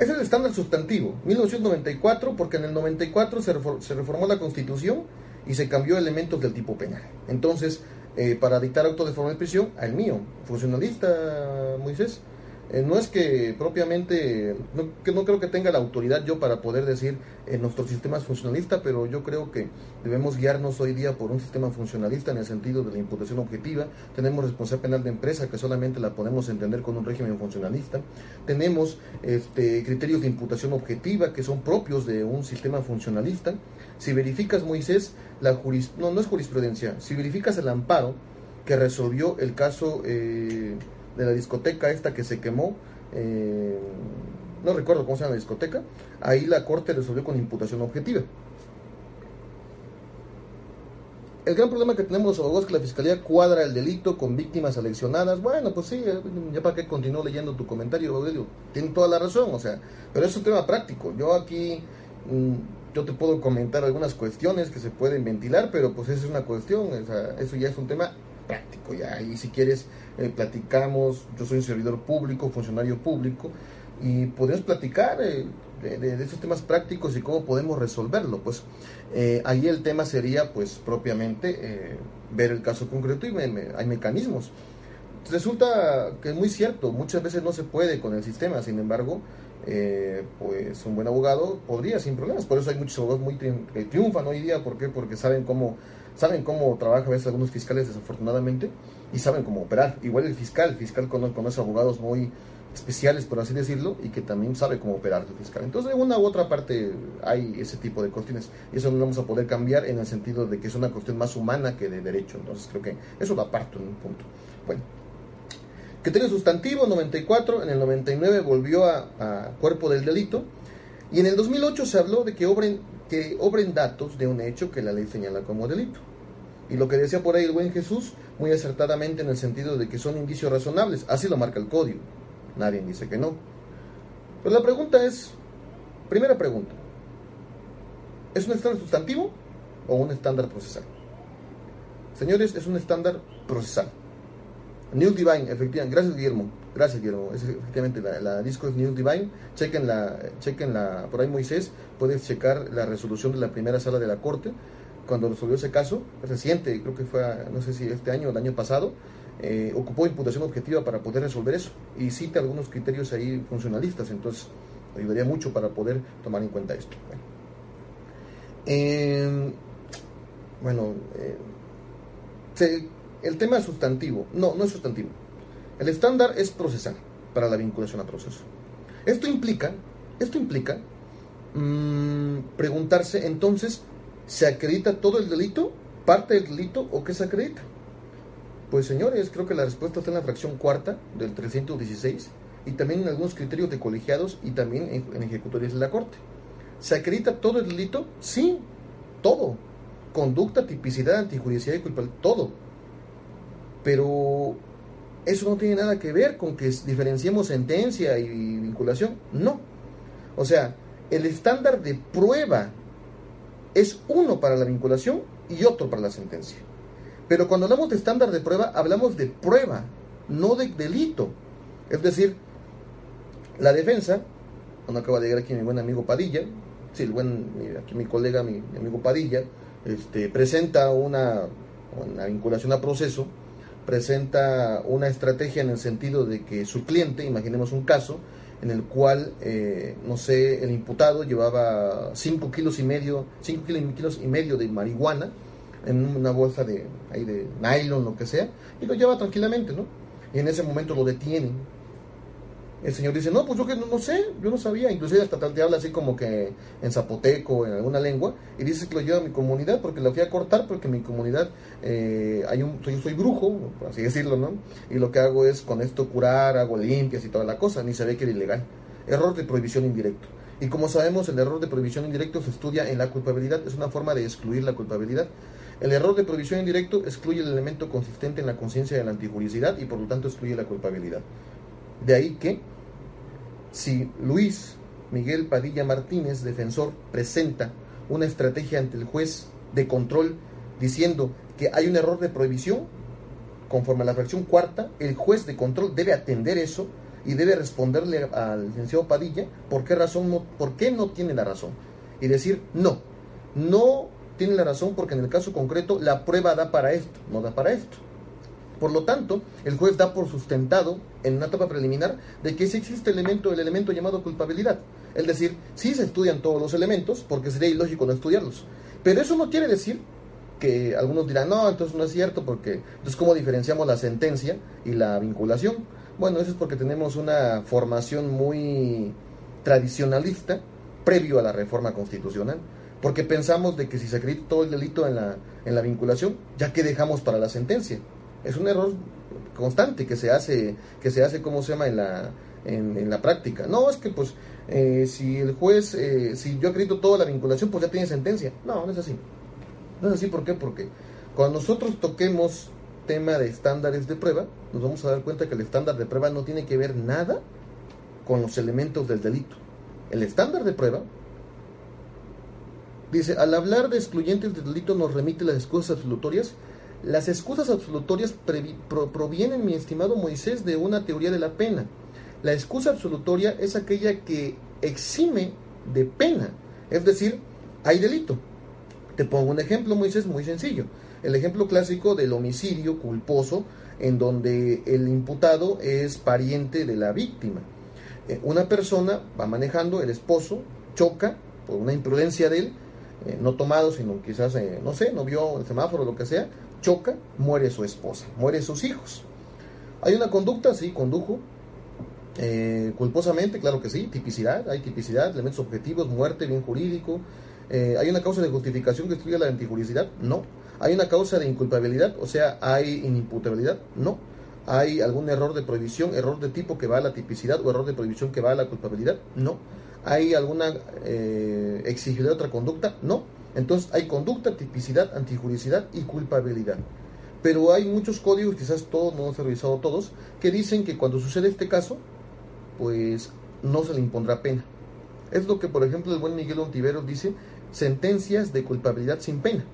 Es el estándar sustantivo, 1994, porque en el 94 se, reformó la Constitución y se cambió elementos del tipo penal. Entonces, eh, para dictar auto de forma de prisión, al mío, funcionalista Moisés, eh, no es que propiamente, no, que no creo que tenga la autoridad yo para poder decir eh, nuestro sistema es funcionalista, pero yo creo que debemos guiarnos hoy día por un sistema funcionalista en el sentido de la imputación objetiva. Tenemos responsabilidad penal de empresa que solamente la podemos entender con un régimen funcionalista. Tenemos este, criterios de imputación objetiva que son propios de un sistema funcionalista. Si verificas, Moisés, la juris, no, no es jurisprudencia, si verificas el amparo que resolvió el caso... Eh, de la discoteca esta que se quemó, eh, no recuerdo cómo se llama la discoteca, ahí la corte resolvió con imputación objetiva. El gran problema que tenemos los abogados es que la fiscalía cuadra el delito con víctimas seleccionadas. Bueno, pues sí, ya para qué continúo leyendo tu comentario, Aurelio. Tiene toda la razón, o sea, pero es un tema práctico. Yo aquí, mm, yo te puedo comentar algunas cuestiones que se pueden ventilar, pero pues esa es una cuestión, eso ya es un tema práctico. Ya, y si quieres, eh, platicamos. Yo soy un servidor público, funcionario público, y podemos platicar eh, de, esos temas prácticos y cómo podemos resolverlo. Pues eh, ahí el tema sería, pues propiamente, ver el caso concreto y hay mecanismos. Resulta que es muy cierto, muchas veces no se puede con el sistema, sin embargo, pues un buen abogado podría sin problemas. Por eso hay muchos abogados muy que triunfan hoy día. ¿Por qué? Porque saben cómo saben cómo trabaja a veces algunos fiscales desafortunadamente y saben cómo operar. Igual el fiscal, el fiscal conoce abogados muy especiales, por así decirlo, y que también sabe cómo operar el fiscal. Entonces, de una u otra parte hay ese tipo de cuestiones, y eso no lo vamos a poder cambiar en el sentido de que es una cuestión más humana que de derecho. Entonces, creo que eso lo aparto en un punto. Bueno, criterio sustantivo, 94, en el 99 volvió a, cuerpo del delito, y en el 2008 se habló de que obren, que obren datos de un hecho que la ley señala como delito. Y lo que decía por ahí el buen Jesús, muy acertadamente en el sentido de que son indicios razonables, así lo marca el código. Nadie dice que no. Pero la pregunta es, primera pregunta, ¿es un estándar sustantivo o un estándar procesal? Señores, es un estándar procesal. New Divine, efectivamente, gracias Guillermo, gracias Guillermo, es, efectivamente la, disco es New Divine, chequen la, chequen la, por ahí Moisés, puedes checar la resolución de la primera sala de la corte, cuando resolvió ese caso, reciente, creo que fue, no sé si este año o el año pasado, eh, ocupó imputación objetiva para poder resolver eso y cita algunos criterios ahí funcionalistas, entonces ayudaría mucho para poder tomar en cuenta esto. Bueno, eh, eh, el tema sustantivo, no, no es sustantivo. El estándar es procesal para la vinculación a proceso. Esto implica, esto implica mm, preguntarse entonces, ¿se acredita todo el delito, parte del delito o qué se acredita? Pues señores, creo que la respuesta está en la fracción cuarta del 316 y también en algunos criterios de colegiados y también en, ejecutorias de la Corte. ¿Se acredita todo el delito? Sí, todo. Conducta, tipicidad, antijudicial y culpabilidad, todo. Pero eso no tiene nada que ver con que diferenciemos sentencia y vinculación. No. O sea, el estándar de prueba es uno para la vinculación y otro para la sentencia. Pero cuando hablamos de estándar de prueba, hablamos de prueba, no de delito. Es decir, la defensa, cuando acaba de llegar aquí mi buen amigo Padilla, sí, el buen, aquí mi colega, mi, amigo Padilla, este, presenta una, una vinculación a proceso, presenta una estrategia en el sentido de que su cliente, imaginemos un caso, en el cual, eh, no sé, el imputado llevaba 5 kilos y medio, 5 kilos y medio de marihuana, en una bolsa de, ahí de nylon, lo que sea, y lo lleva tranquilamente, ¿no? Y en ese momento lo detienen. El señor dice, no, pues yo que no, sé, yo no sabía, inclusive hasta te habla así como que en zapoteco, en alguna lengua, y dice que lo lleva a mi comunidad porque lo fui a cortar porque en mi comunidad eh, hay un, soy, soy brujo, por así decirlo, ¿no? Y lo que hago es con esto curar, hago limpias y toda la cosa, ni ve que era ilegal. Error de prohibición indirecto. Y como sabemos, el error de prohibición indirecto se estudia en la culpabilidad, es una forma de excluir la culpabilidad. El error de prohibición indirecto excluye el elemento consistente en la conciencia de la antijuricidad y por lo tanto excluye la culpabilidad. De ahí que, si Luis Miguel Padilla Martínez, defensor, presenta una estrategia ante el juez de control diciendo que hay un error de prohibición, conforme a la fracción cuarta, el juez de control debe atender eso y debe responderle al licenciado Padilla por qué razón por qué no tiene la razón. Y decir, no, no tiene la razón porque en el caso concreto la prueba da para esto, no da para esto. Por lo tanto, el juez da por sustentado en una etapa preliminar de que sí existe elemento, el elemento llamado culpabilidad. Es decir, sí se estudian todos los elementos, porque sería ilógico no estudiarlos. Pero eso no quiere decir que algunos dirán, no, entonces no es cierto, porque entonces cómo diferenciamos la sentencia y la vinculación. Bueno, eso es porque tenemos una formación muy tradicionalista previo a la reforma constitucional porque pensamos de que si se acredita todo el delito en la, en la vinculación, ya que dejamos para la sentencia. Es un error constante que se hace, que se hace, ¿cómo se llama?, en la, en, la práctica. No, es que pues eh, si el juez, eh, si yo acredito toda la vinculación, pues ya tiene sentencia. No, no es así. No es así, ¿por qué? Porque cuando nosotros toquemos tema de estándares de prueba, nos vamos a dar cuenta que el estándar de prueba no tiene que ver nada con los elementos del delito. El estándar de prueba Dice, al hablar de excluyentes del delito nos remite las excusas absolutorias. Las excusas absolutorias provienen, mi estimado Moisés, de una teoría de la pena. La excusa absolutoria es aquella que exime de pena, es decir, hay delito. Te pongo un ejemplo, Moisés, muy sencillo. El ejemplo clásico del homicidio culposo en donde el imputado es pariente de la víctima. Eh, una persona va manejando, el esposo choca por una imprudencia de él, eh, no tomado, sino quizás, eh, no sé, no vio el semáforo, lo que sea, choca, muere su esposa, muere sus hijos. Hay una conducta, sí, condujo, eh, culposamente, claro que sí, tipicidad, hay tipicidad, elementos objetivos, muerte, bien jurídico. ¿Hay una causa de justificación que estudia la antijuricidad? No. ¿Hay una causa de inculpabilidad? O sea, ¿hay inimputabilidad? No. ¿Hay algún error de prohibición, error de tipo que va a la tipicidad o error de prohibición que va a la culpabilidad? No. ¿Hay alguna eh, exigibilidad de otra conducta? No. Entonces hay conducta, tipicidad, antijuricidad y culpabilidad. Pero hay muchos códigos, quizás todos, no los he revisado todos, que dicen que cuando sucede este caso, pues no se le impondrá pena. Es lo que, por ejemplo, el buen Miguel Ontiveros dice, sentencias de culpabilidad sin pena.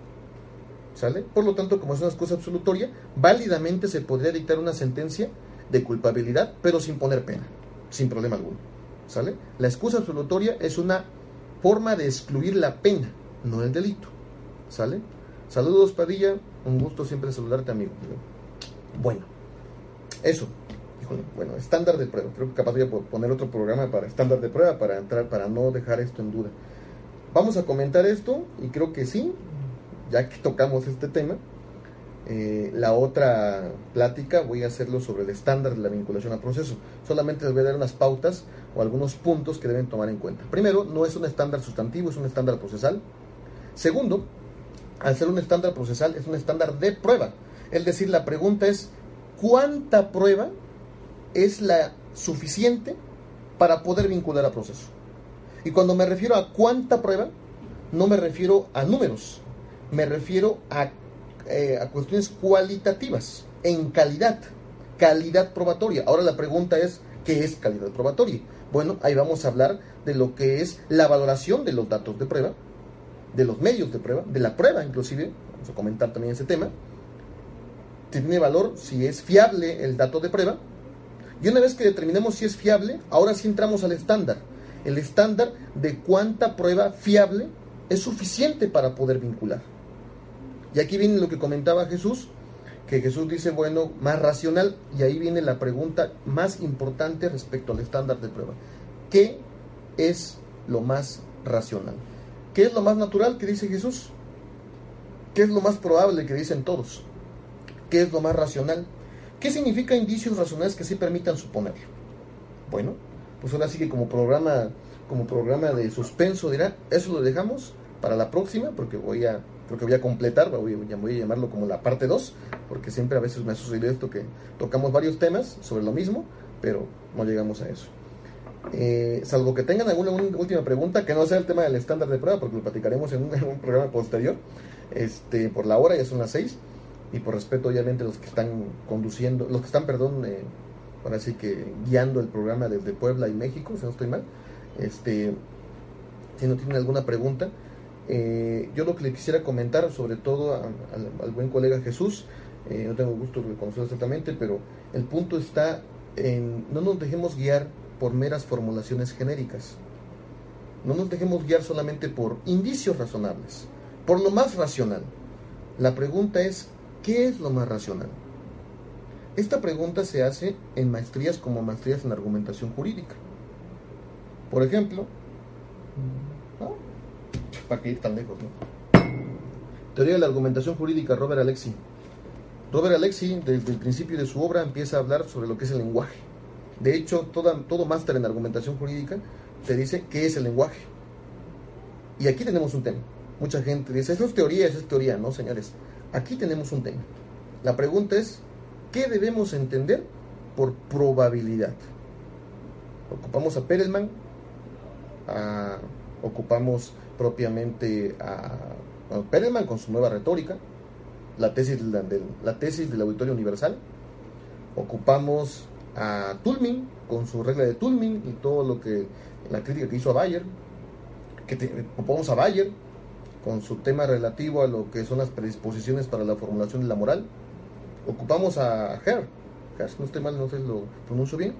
¿Sale? Por lo tanto, como es una excusa absolutoria, válidamente se podría dictar una sentencia de culpabilidad, pero sin poner pena, sin problema alguno. ¿Sale? La excusa absolutoria es una forma de excluir la pena, no el delito. ¿Sale? Saludos, Padilla. Un gusto siempre saludarte, amigo. Bueno, eso. bueno, estándar de prueba. Creo que capaz voy a poner otro programa para estándar de prueba para entrar, para no dejar esto en duda. Vamos a comentar esto y creo que sí, ya que tocamos este tema, eh, la otra plática voy a hacerlo sobre el estándar de la vinculación a proceso. Solamente les voy a dar unas pautas o algunos puntos que deben tomar en cuenta. Primero, no es un estándar sustantivo, es un estándar procesal. Segundo, al ser un estándar procesal, es un estándar de prueba. Es decir, la pregunta es, ¿cuánta prueba es la suficiente para poder vincular a proceso? Y cuando me refiero a cuánta prueba, no me refiero a números, me refiero a, eh, a cuestiones cualitativas, en calidad, calidad probatoria. Ahora la pregunta es, ¿qué es calidad probatoria? Bueno, ahí vamos a hablar de lo que es la valoración de los datos de prueba, de los medios de prueba, de la prueba inclusive, vamos a comentar también ese tema. Tiene valor si es fiable el dato de prueba. Y una vez que determinemos si es fiable, ahora sí entramos al estándar. El estándar de cuánta prueba fiable es suficiente para poder vincular. Y aquí viene lo que comentaba Jesús, que Jesús dice, bueno, más racional, y ahí viene la pregunta más importante respecto al estándar de prueba. ¿Qué es lo más racional? ¿Qué es lo más natural que dice Jesús? ¿Qué es lo más probable que dicen todos? ¿Qué es lo más racional? ¿Qué significa indicios racionales que sí permitan suponer? Bueno, pues ahora sí que como programa, como programa de suspenso dirá, eso lo dejamos para la próxima, porque voy a creo voy a completar, voy, voy a llamarlo como la parte 2, porque siempre a veces me ha sucedido esto que tocamos varios temas sobre lo mismo, pero no llegamos a eso. Eh, salvo que tengan alguna última pregunta, que no sea el tema del estándar de prueba, porque lo platicaremos en un, programa posterior, este, por la hora, ya son las 6, y por respeto obviamente los que están conduciendo, los que están, perdón, eh, ahora sí que guiando el programa desde Puebla y México, si no estoy mal, este, si no tienen alguna pregunta, eh, yo lo que le quisiera comentar, sobre todo al buen colega Jesús, eh, no tengo gusto de conocerlo exactamente, pero el punto está en no nos dejemos guiar por meras formulaciones genéricas. No nos dejemos guiar solamente por indicios razonables, por lo más racional. La pregunta es, ¿qué es lo más racional? Esta pregunta se hace en maestrías como maestrías en argumentación jurídica. Por ejemplo, para que ir tan lejos, ¿no? Teoría de la argumentación jurídica, Robert Alexi. Robert Alexi, desde el principio de su obra, empieza a hablar sobre lo que es el lenguaje. De hecho, todo máster en argumentación jurídica te dice qué es el lenguaje. Y aquí tenemos un tema. Mucha gente dice, eso es teoría, eso es teoría. No, señores. Aquí tenemos un tema. La pregunta es, ¿qué debemos entender por probabilidad? Ocupamos a Perelman, ocupamos propiamente a, Perelman con su nueva retórica, la tesis, de, la tesis del Auditorio Universal. Ocupamos a Tulmin con su regla de Tulmin y todo lo que la crítica que hizo a Bayer. Que ocupamos a Bayer con su tema relativo a lo que son las predisposiciones para la formulación de la moral. Ocupamos a Herr, no estoy mal, no sé si lo pronuncio bien.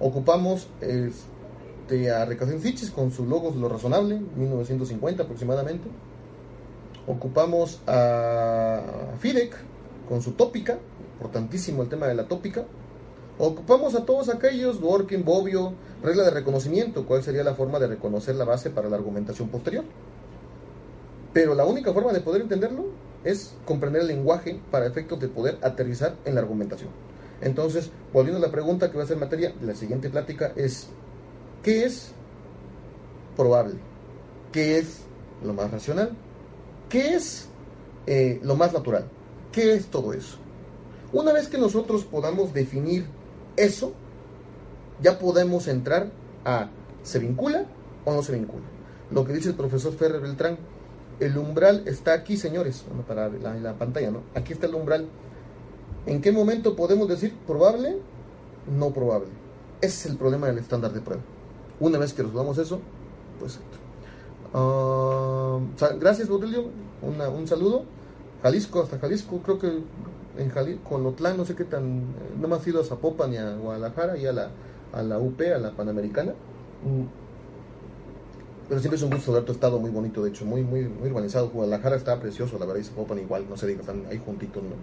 Ocupamos este, a Recasens con su Logos lo razonable, 1950 aproximadamente. Ocupamos a Fidek con su tópica, importantísimo el tema de la tópica. Ocupamos a todos aquellos, Dworkin, Bobbio, regla de reconocimiento, cuál sería la forma de reconocer la base para la argumentación posterior. Pero la única forma de poder entenderlo es comprender el lenguaje para efectos de poder aterrizar en la argumentación. Entonces, volviendo a la pregunta que va a ser materia de la siguiente plática es, ¿qué es probable? ¿Qué es lo más racional? ¿Qué es eh, lo más natural? ¿Qué es todo eso? Una vez que nosotros podamos definir eso, ya podemos entrar a ¿se vincula o no se vincula? Lo que dice el profesor Ferrer Beltrán, el umbral está aquí, señores, para la, la pantalla, ¿no? Aquí está el umbral. ¿En qué momento podemos decir probable, no probable? Ese es el problema del estándar de prueba. Una vez que resolvamos eso, pues... Uh, gracias, Baudilio. un saludo. Jalisco, hasta Jalisco, creo que en Jalisco, con Otlán, no sé qué tan... No me ha ido a Zapopan ni a Guadalajara y a la, a la UP, a la Panamericana. Mm. Pero siempre es un gusto ver tu estado muy bonito, de hecho, muy, muy, muy urbanizado. Guadalajara está precioso, la verdad, y Zapopan igual, no se diga, están ahí juntitos, ¿no?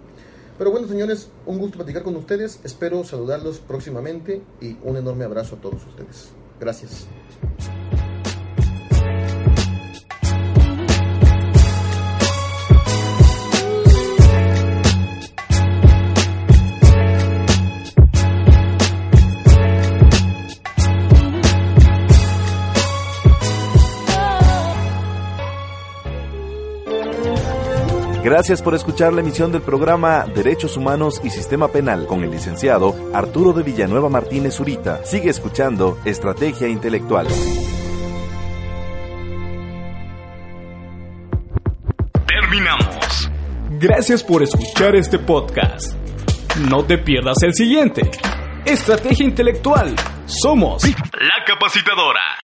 Pero bueno, señores, un gusto platicar con ustedes. Espero saludarlos próximamente y un enorme abrazo a todos ustedes. Gracias. Gracias por escuchar la emisión del programa Derechos Humanos y Sistema Penal con el licenciado Arturo de Villanueva Martínez Zurita. Sigue escuchando Estrategia Intelectual. Terminamos. Gracias por escuchar este podcast. No te pierdas el siguiente. Estrategia Intelectual. Somos la capacitadora.